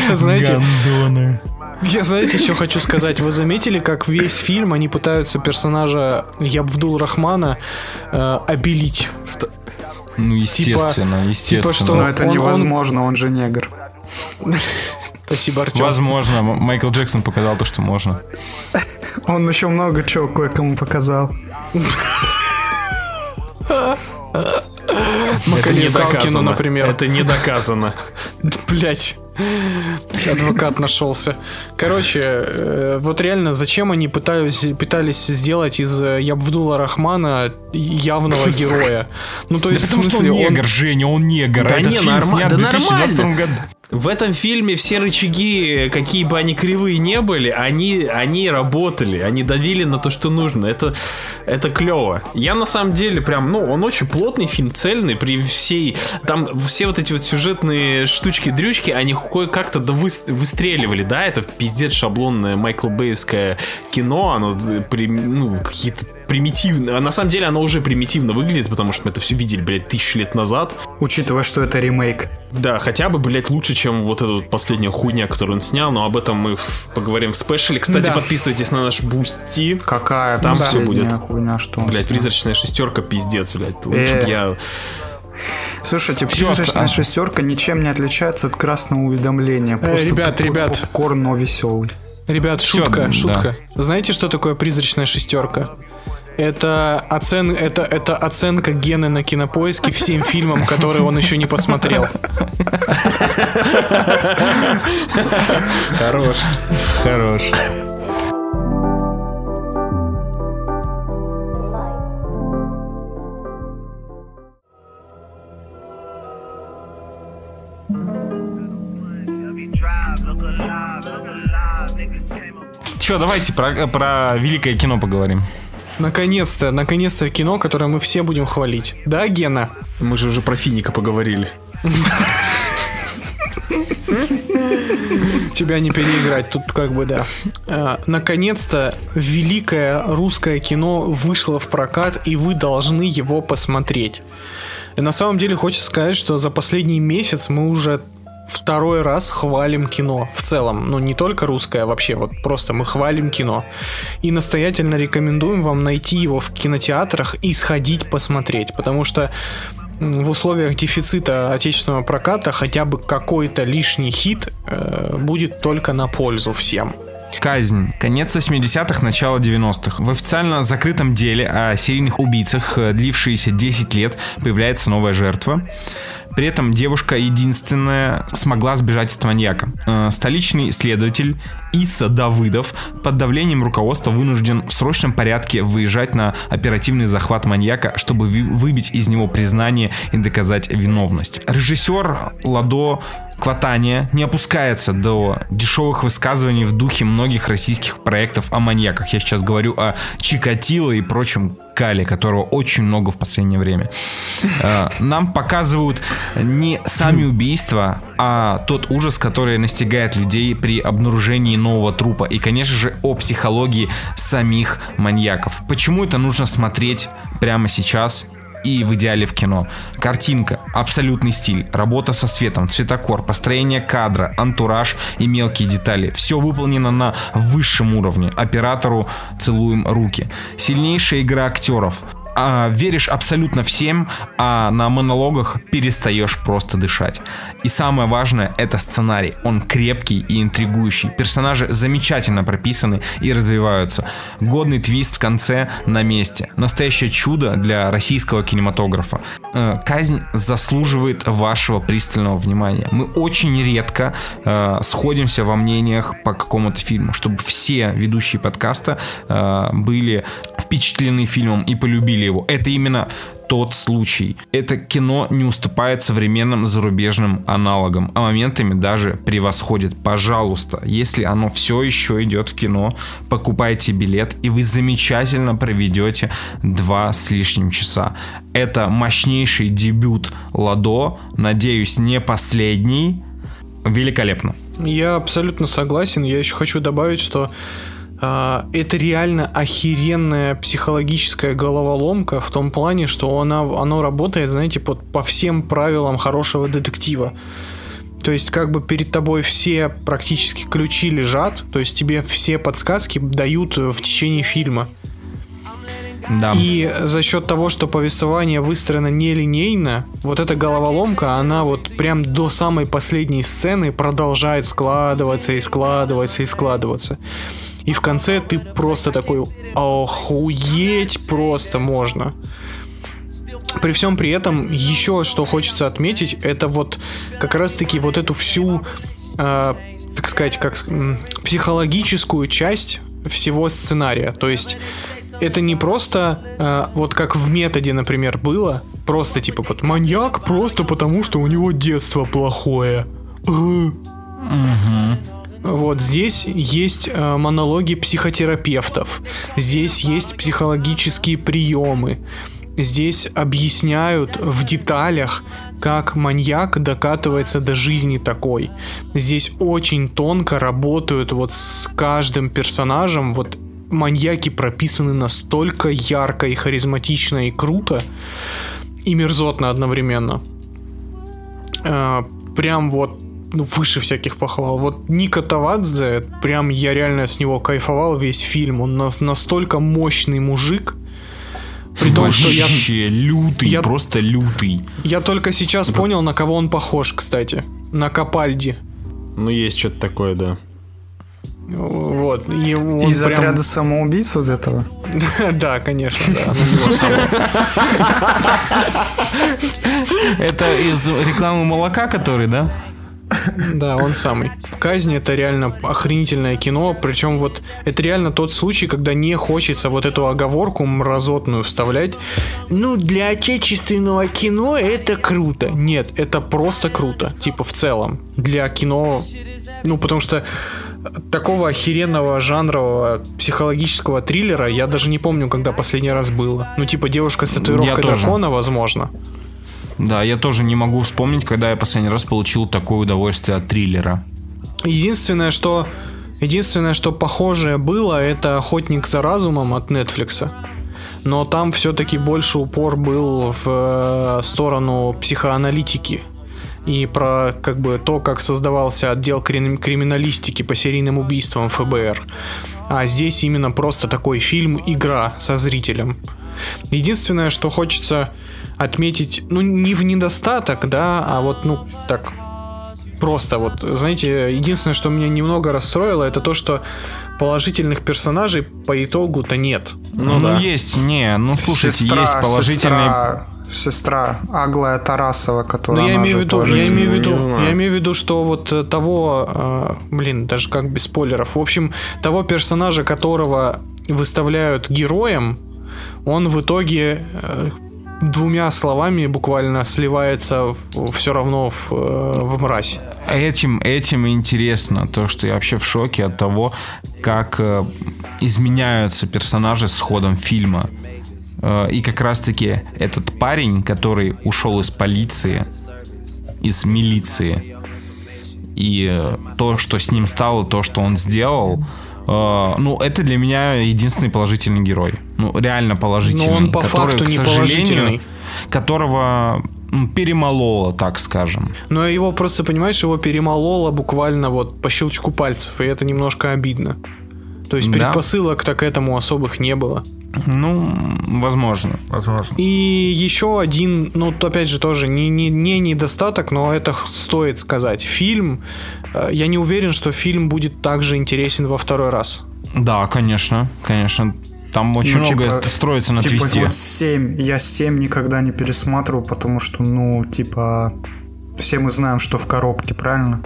я, знаете, Гандоны. Я знаете, что хочу сказать? Вы заметили, как весь фильм они пытаются персонажа Ябдул Рахмана э, обелить? Ну, естественно, естественно. что- Но это он- он- невозможно, он же негр. Спасибо, Артем. Возможно, Майкл Джексон показал то, что можно. Он еще много чего кое-кому показал. Макалей Калкину, например. Это не доказано. Блять. Адвокат нашелся. Короче, э, вот реально, зачем они пытались, пытались сделать из э, Ябдула Рахмана явного героя? Ну, то есть, Потому что он негр, Женя, он негр. Да Этот не, фильм норма- снят да в 2022 нормально. В этом фильме все рычаги, какие бы они кривые не были, они, они работали, они давили на то, что нужно. Это, это клево. Я на самом деле прям, ну, он очень плотный фильм, цельный, при всей... Там все вот эти вот сюжетные штучки-дрючки, они кое-как-то да выс- выстреливали, да, это пиздец шаблонное Майкл Бэевское кино, оно э, ну, какие-то примитивно. А на самом деле оно уже примитивно выглядит, потому что мы это все видели, блядь, тысячу лет назад. Учитывая, что это ремейк. Да, хотя бы, блядь, лучше, чем вот эта вот последняя хуйня, которую он снял, но об этом мы в- поговорим в спешле. Кстати, Да. подписывайтесь на наш бусти. Какая Там последняя будет. хуйня, что он Блядь, снял. призрачная шестерка, пиздец, блядь. Лучше Э. я... Слушайте, Всё, призрачная а- шестерка ничем не отличается от красного уведомления. Просто Э, ребят, ребят. попкорн, но веселый. Ребят, Всё, шутка, да. шутка. Знаете, что такое призрачная шестерка? Это, оцен... это, это оценка Гены на кинопоиске всем фильмам, которые он еще не посмотрел. Хорош. Хорош. Че, давайте про, про великое кино поговорим. Наконец-то, наконец-то кино, которое мы все будем хвалить. Да, Гена? Мы же уже про Финика поговорили. Тебя не переиграть, тут как бы да. А, наконец-то великое русское кино вышло в прокат, и вы должны его посмотреть. На самом деле хочется сказать, что за последний месяц мы уже второй раз хвалим кино в целом. Ну, не только русское, а вообще, вот просто мы хвалим кино. И настоятельно рекомендуем вам найти его в кинотеатрах и сходить посмотреть. Потому что в условиях дефицита отечественного проката хотя бы какой-то лишний хит э, будет только на пользу всем. Казнь. Конец 80-х, начало 90-х. В официально закрытом деле о серийных убийцах, э, длившиеся 10 лет, появляется новая жертва. При этом девушка единственная смогла сбежать от маньяка. Э, Столичный следователь Иса Давыдов под давлением руководства вынужден в срочном порядке выезжать на оперативный захват маньяка, чтобы выбить из него признание и доказать виновность. Режиссер Ладо Кватания не опускается до дешевых высказываний в духе многих российских проектов о маньяках. Я сейчас говорю о Чикатило и прочем Кале, которого очень много в последнее время. Э, Нам показывают не сами убийства, а тот ужас, который настигает людей при обнаружении нового трупа. И, конечно же, о психологии самих маньяков. Почему это нужно смотреть прямо сейчас и в идеале в кино. Картинка, абсолютный стиль, работа со светом, цветокор, построение кадра, антураж и мелкие детали. Все выполнено на высшем уровне. Оператору целуем руки. Сильнейшая игра актеров. А, веришь абсолютно всем, а на монологах перестаешь просто дышать. И самое важное это сценарий. Он крепкий и интригующий. Персонажи замечательно прописаны и развиваются. Годный твист в конце на месте. Настоящее чудо для российского кинематографа. Э, Казнь заслуживает вашего пристального внимания. Мы очень редко э, сходимся во мнениях по какому-то фильму, чтобы все ведущие подкаста э, были впечатлены фильмом и полюбили его. Это именно тот случай. Это кино не уступает современным зарубежным аналогам, а моментами даже превосходит. Пожалуйста, если оно все еще идет в кино, покупайте билет, и вы замечательно проведете два с лишним часа. Это мощнейший дебют Ладо, надеюсь, не последний. Великолепно. Я абсолютно согласен. Я еще хочу добавить, что это реально охеренная психологическая головоломка в том плане, что она, оно работает, знаете, под, по всем правилам хорошего детектива. То есть как бы перед тобой все практически ключи лежат, то есть тебе все подсказки дают в течение фильма. Да. И за счет того, что повествование выстроено нелинейно, вот эта головоломка, она вот прям до самой последней сцены продолжает складываться и складываться и складываться. И в конце ты просто такой, охуеть просто можно. При всем при этом, еще что хочется отметить, это вот как раз-таки вот эту всю, э, так сказать, как м, психологическую часть всего сценария. То есть это не просто э, вот как в методе, например, было, просто типа вот маньяк просто потому, что у него детство плохое. Э. Вот здесь есть э, монологи психотерапевтов, здесь есть психологические приемы, здесь объясняют в деталях, как маньяк докатывается до жизни такой. Здесь очень тонко работают вот с каждым персонажем, вот маньяки прописаны настолько ярко и харизматично и круто, и мерзотно одновременно. Э, прям вот ну, выше всяких похвал. Вот Ника Тавадзе, прям я реально с него кайфовал весь фильм. Он на- настолько мощный мужик. При том, что я, Вообще лютый, я- просто лютый. я только сейчас понял, на кого он похож, кстати. На Капальди. Ну, есть что-то такое, да. Вот. И он Из прям- отряда самоубийц вот этого. Да, конечно, да. самого. Это из рекламы молока, который, да? Да, он самый. Казнь это реально охренительное кино. Причем вот это реально тот случай, когда не хочется вот эту оговорку мразотную вставлять. Ну, для отечественного кино это круто. Нет, это просто круто. Типа в целом. Для кино... Ну, потому что такого охеренного жанрового психологического триллера я даже не помню, когда последний раз было. Ну, типа девушка с татуировкой дракона, возможно. Да, я тоже не могу вспомнить, когда я последний раз получил такое удовольствие от триллера. Единственное, что единственное, что похожее было, это Охотник за разумом от Netflix. Но там все-таки больше упор был в э, сторону психоаналитики и про как бы то, как создавался отдел крим- криминалистики по серийным убийствам ФБР. А здесь именно просто такой фильм игра со зрителем. Единственное, что хочется отметить, ну не в недостаток, да, а вот ну так просто вот, знаете, единственное, что меня немного расстроило, это то, что положительных персонажей по итогу-то нет. Ну, да. есть, не, ну слушайте, есть положительные... Сестра, сестра Аглая Тарасова, которая Но я имею в виду, я имею в виду, я имею в виду, что вот э, того, э, блин, даже как без спойлеров. В общем, того персонажа, которого выставляют героем, он в итоге э, двумя словами буквально сливается все равно в, э, в мразь. Этим, этим интересно то, что я вообще в шоке от того, как э, изменяются персонажи с ходом фильма. Э, и как раз-таки этот парень, который ушел из полиции, из милиции, и то, что с ним стало, то, что он сделал, э, ну, это для меня единственный положительный герой. Ну, реально положительный. Но он по который, факту к не положительный. Которого ну, перемололо, так скажем. Но его просто, понимаешь, его перемололо буквально вот по щелчку пальцев, и это немножко обидно. То есть Да. предпосылок-то к этому особых не было. Ну, возможно, возможно. И еще один, ну, то опять же тоже не, не, не недостаток, но это стоит сказать. Фильм, э, я не уверен, что фильм будет также интересен во второй раз. Да, конечно, конечно. Там очень Ну, много типа- строится на типа твисте. вот 7. Я 7 никогда не пересматривал, потому что, ну, типа, все мы знаем, что в коробке, правильно?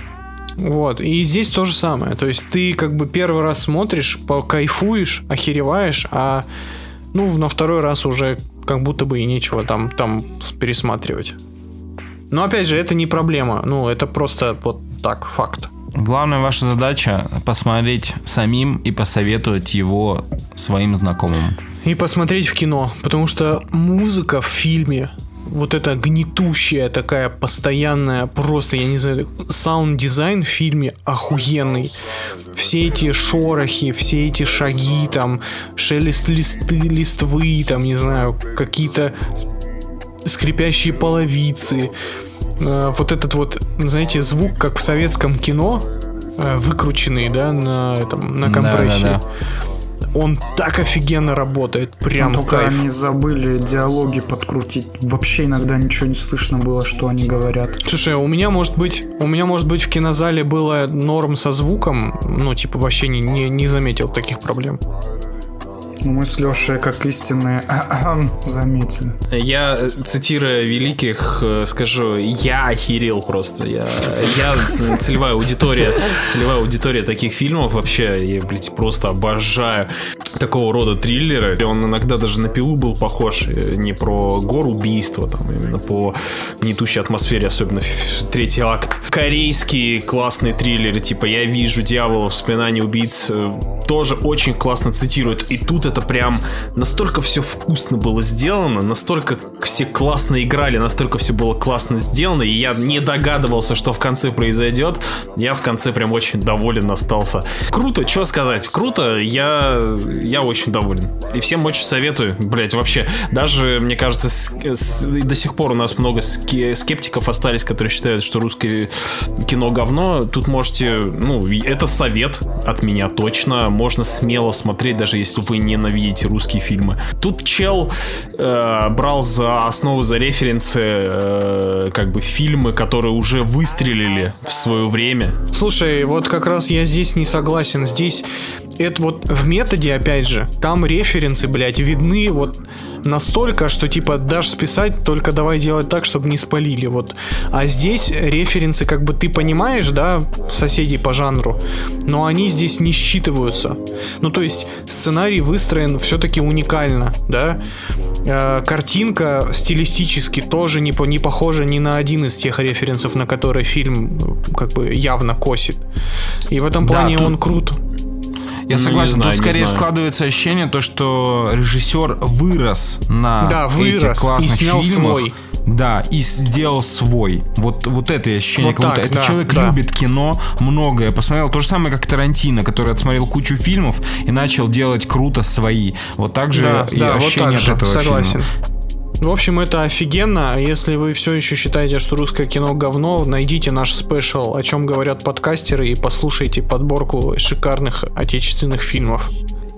Вот, и здесь то же самое. То есть ты как бы первый раз смотришь, кайфуешь, охереваешь, а ну на второй раз уже как будто бы и нечего там, там пересматривать. Но опять же, это не проблема. Ну, это просто вот так, факт. Главная ваша задача посмотреть самим и посоветовать его своим знакомым. И посмотреть в кино, потому что музыка в фильме, вот эта гнетущая такая постоянная, просто, я не знаю, саунд-дизайн в фильме охуенный. Все эти шорохи, все эти шаги, там, шелест листы, листвы, там, не знаю, какие-то скрипящие половицы. Э, Вот этот вот, знаете, звук, как в советском кино, э, выкрученный, да, на, этом, на компрессии. Да-да-да. Он так офигенно работает. Прям Ну, только кайф. они забыли диалоги подкрутить. Вообще иногда ничего не слышно было, что они говорят. Слушай, у меня может быть, у меня может быть в кинозале было норм со звуком, ну типа вообще не, не, не заметил таких проблем. Ну, Мы с Лешей, как истинные, заметили. Я, э, цитируя великих, э, скажу, я охерел просто. Я, я м, целевая аудитория, целевая аудитория таких фильмов вообще, я, блядь, просто обожаю такого рода триллеры. Он иногда даже на пилу был похож, э, не про гор убийства, там, именно по гнетущей атмосфере, особенно третий акт. Корейские классные триллеры, типа «Я вижу дьявола, вспоминание убийц», э, тоже очень классно цитируют. И тут это прям настолько все вкусно было сделано, настолько все классно играли, настолько все было классно сделано, и я не догадывался, что в конце произойдет. Я в конце прям очень доволен остался. Круто, что сказать, круто, я, я очень доволен. И всем очень советую, блять, вообще, даже, мне кажется, с- с- до сих пор у нас много скептиков остались, которые считают, что русское кино говно. Тут можете, ну, это совет от меня точно. Можно смело смотреть, даже если вы ненавидите русские фильмы. Тут чел э, брал за основу, за референсы, э, как бы фильмы, которые уже выстрелили в свое время. Слушай, вот как раз я здесь не согласен. Здесь это вот в методе, опять же, там референсы, блядь, видны вот настолько, что типа дашь списать, только давай делать так, чтобы не спалили, вот. А здесь референсы, как бы ты понимаешь, да, соседей по жанру, но они здесь не считываются. Ну, то есть сценарий выстроен все-таки уникально, да. Э, картинка стилистически тоже не, по- не похожа ни на один из тех референсов, на которые фильм э, как бы явно косит. И в этом Да, плане тут- он крут. Я Ну, согласен, знаю, тут скорее знаю. складывается ощущение, то, что режиссер вырос на Да, вырос этих и классных снял фильмах. свой. Да, и сделал свой. Вот, вот это ощущение. Вот как будто так, этот да, человек да. любит кино, многое. Посмотрел то же самое, как Тарантино, который отсмотрел кучу фильмов и начал делать круто свои. Вот так же Да, и да, вот ощущение так же, от этого согласен. фильма. В общем, это офигенно. Если вы все еще считаете, что русское кино говно, найдите наш спешл, о чем говорят подкастеры, и послушайте подборку шикарных отечественных фильмов.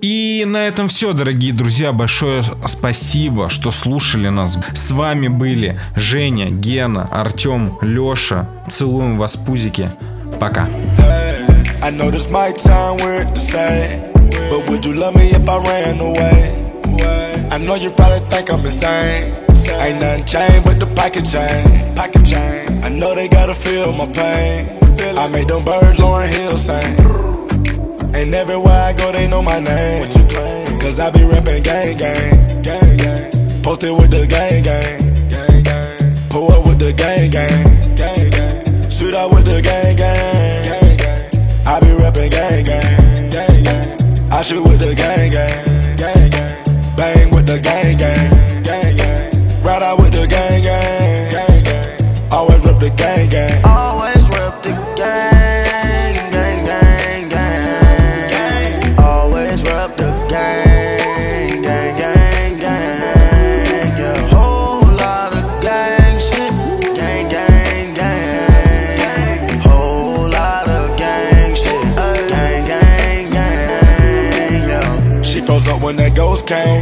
И на этом все, дорогие друзья. Большое спасибо, что слушали нас. С вами были Женя, Гена, Артем, Леша. Целуем вас, пузики. Пока. I know this might sound weird to say, but would you love me if I ran away? I know you probably think I'm insane. Ain't nothing changed but the pocket chain. Pocket chain. I know they gotta feel my pain. I made them birds Lauren Hill sing. And everywhere I go, they know my name. What you claim? Cause I be reppin' gang gang. Gang gang. Posted with the gang gang. Gang gang. Pull up with the gang gang. Gang gang. Shoot out with the gang gang. Gang gang. I be reppin' gang gang. Gang gang. I shoot with the gang gang. Gang gang. Bang the gang gang. Gang gang. Ride out with the gang gang. Gang gang. Always rep the gang gang. Always rep the gang, gang, gang, gang. Always rep the gang, gang, gang, gang. Yeah, whole lot of gang shit, gang, gang, gang. Whole lot of gang shit, gang, gang, gang. Yeah. She froze up when that ghost came.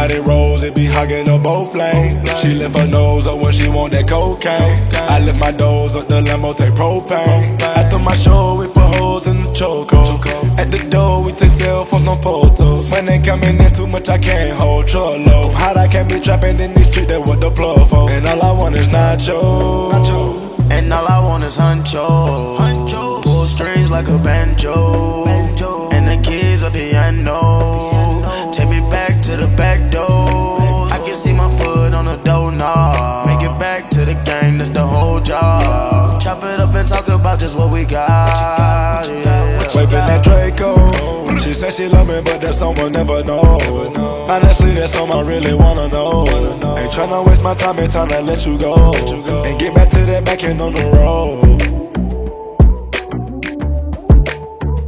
Big body rolls, it be hugging her both lanes. She lift her nose up when she want that cocaine. I lift my doors up the limo, take propane. After my show, we put holes in the choco. At the door, we take cell phones, no photos. When they coming in too much, I can't hold trollo. Hot, I can't be trapping in these streets, that what the plug for. And all I want is nacho. nacho. And all I want is huncho. huncho. Pull strings like a banjo. banjo. And the keys a piano. Back to the back door. I can see my foot on the doorknob. Make it back to the gang, that's the whole job. Chop it up and talk about just what we got. Yeah. Waving that Draco. She said she love me, but that someone never know. Honestly, that's something I really wanna know. Ain't tryna waste my time, ain't time to let you go. And get back to that back end on the road.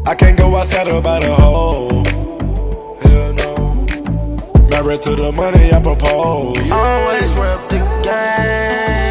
I can't go outside about a hole. Married to the money I propose. Always rep the gang.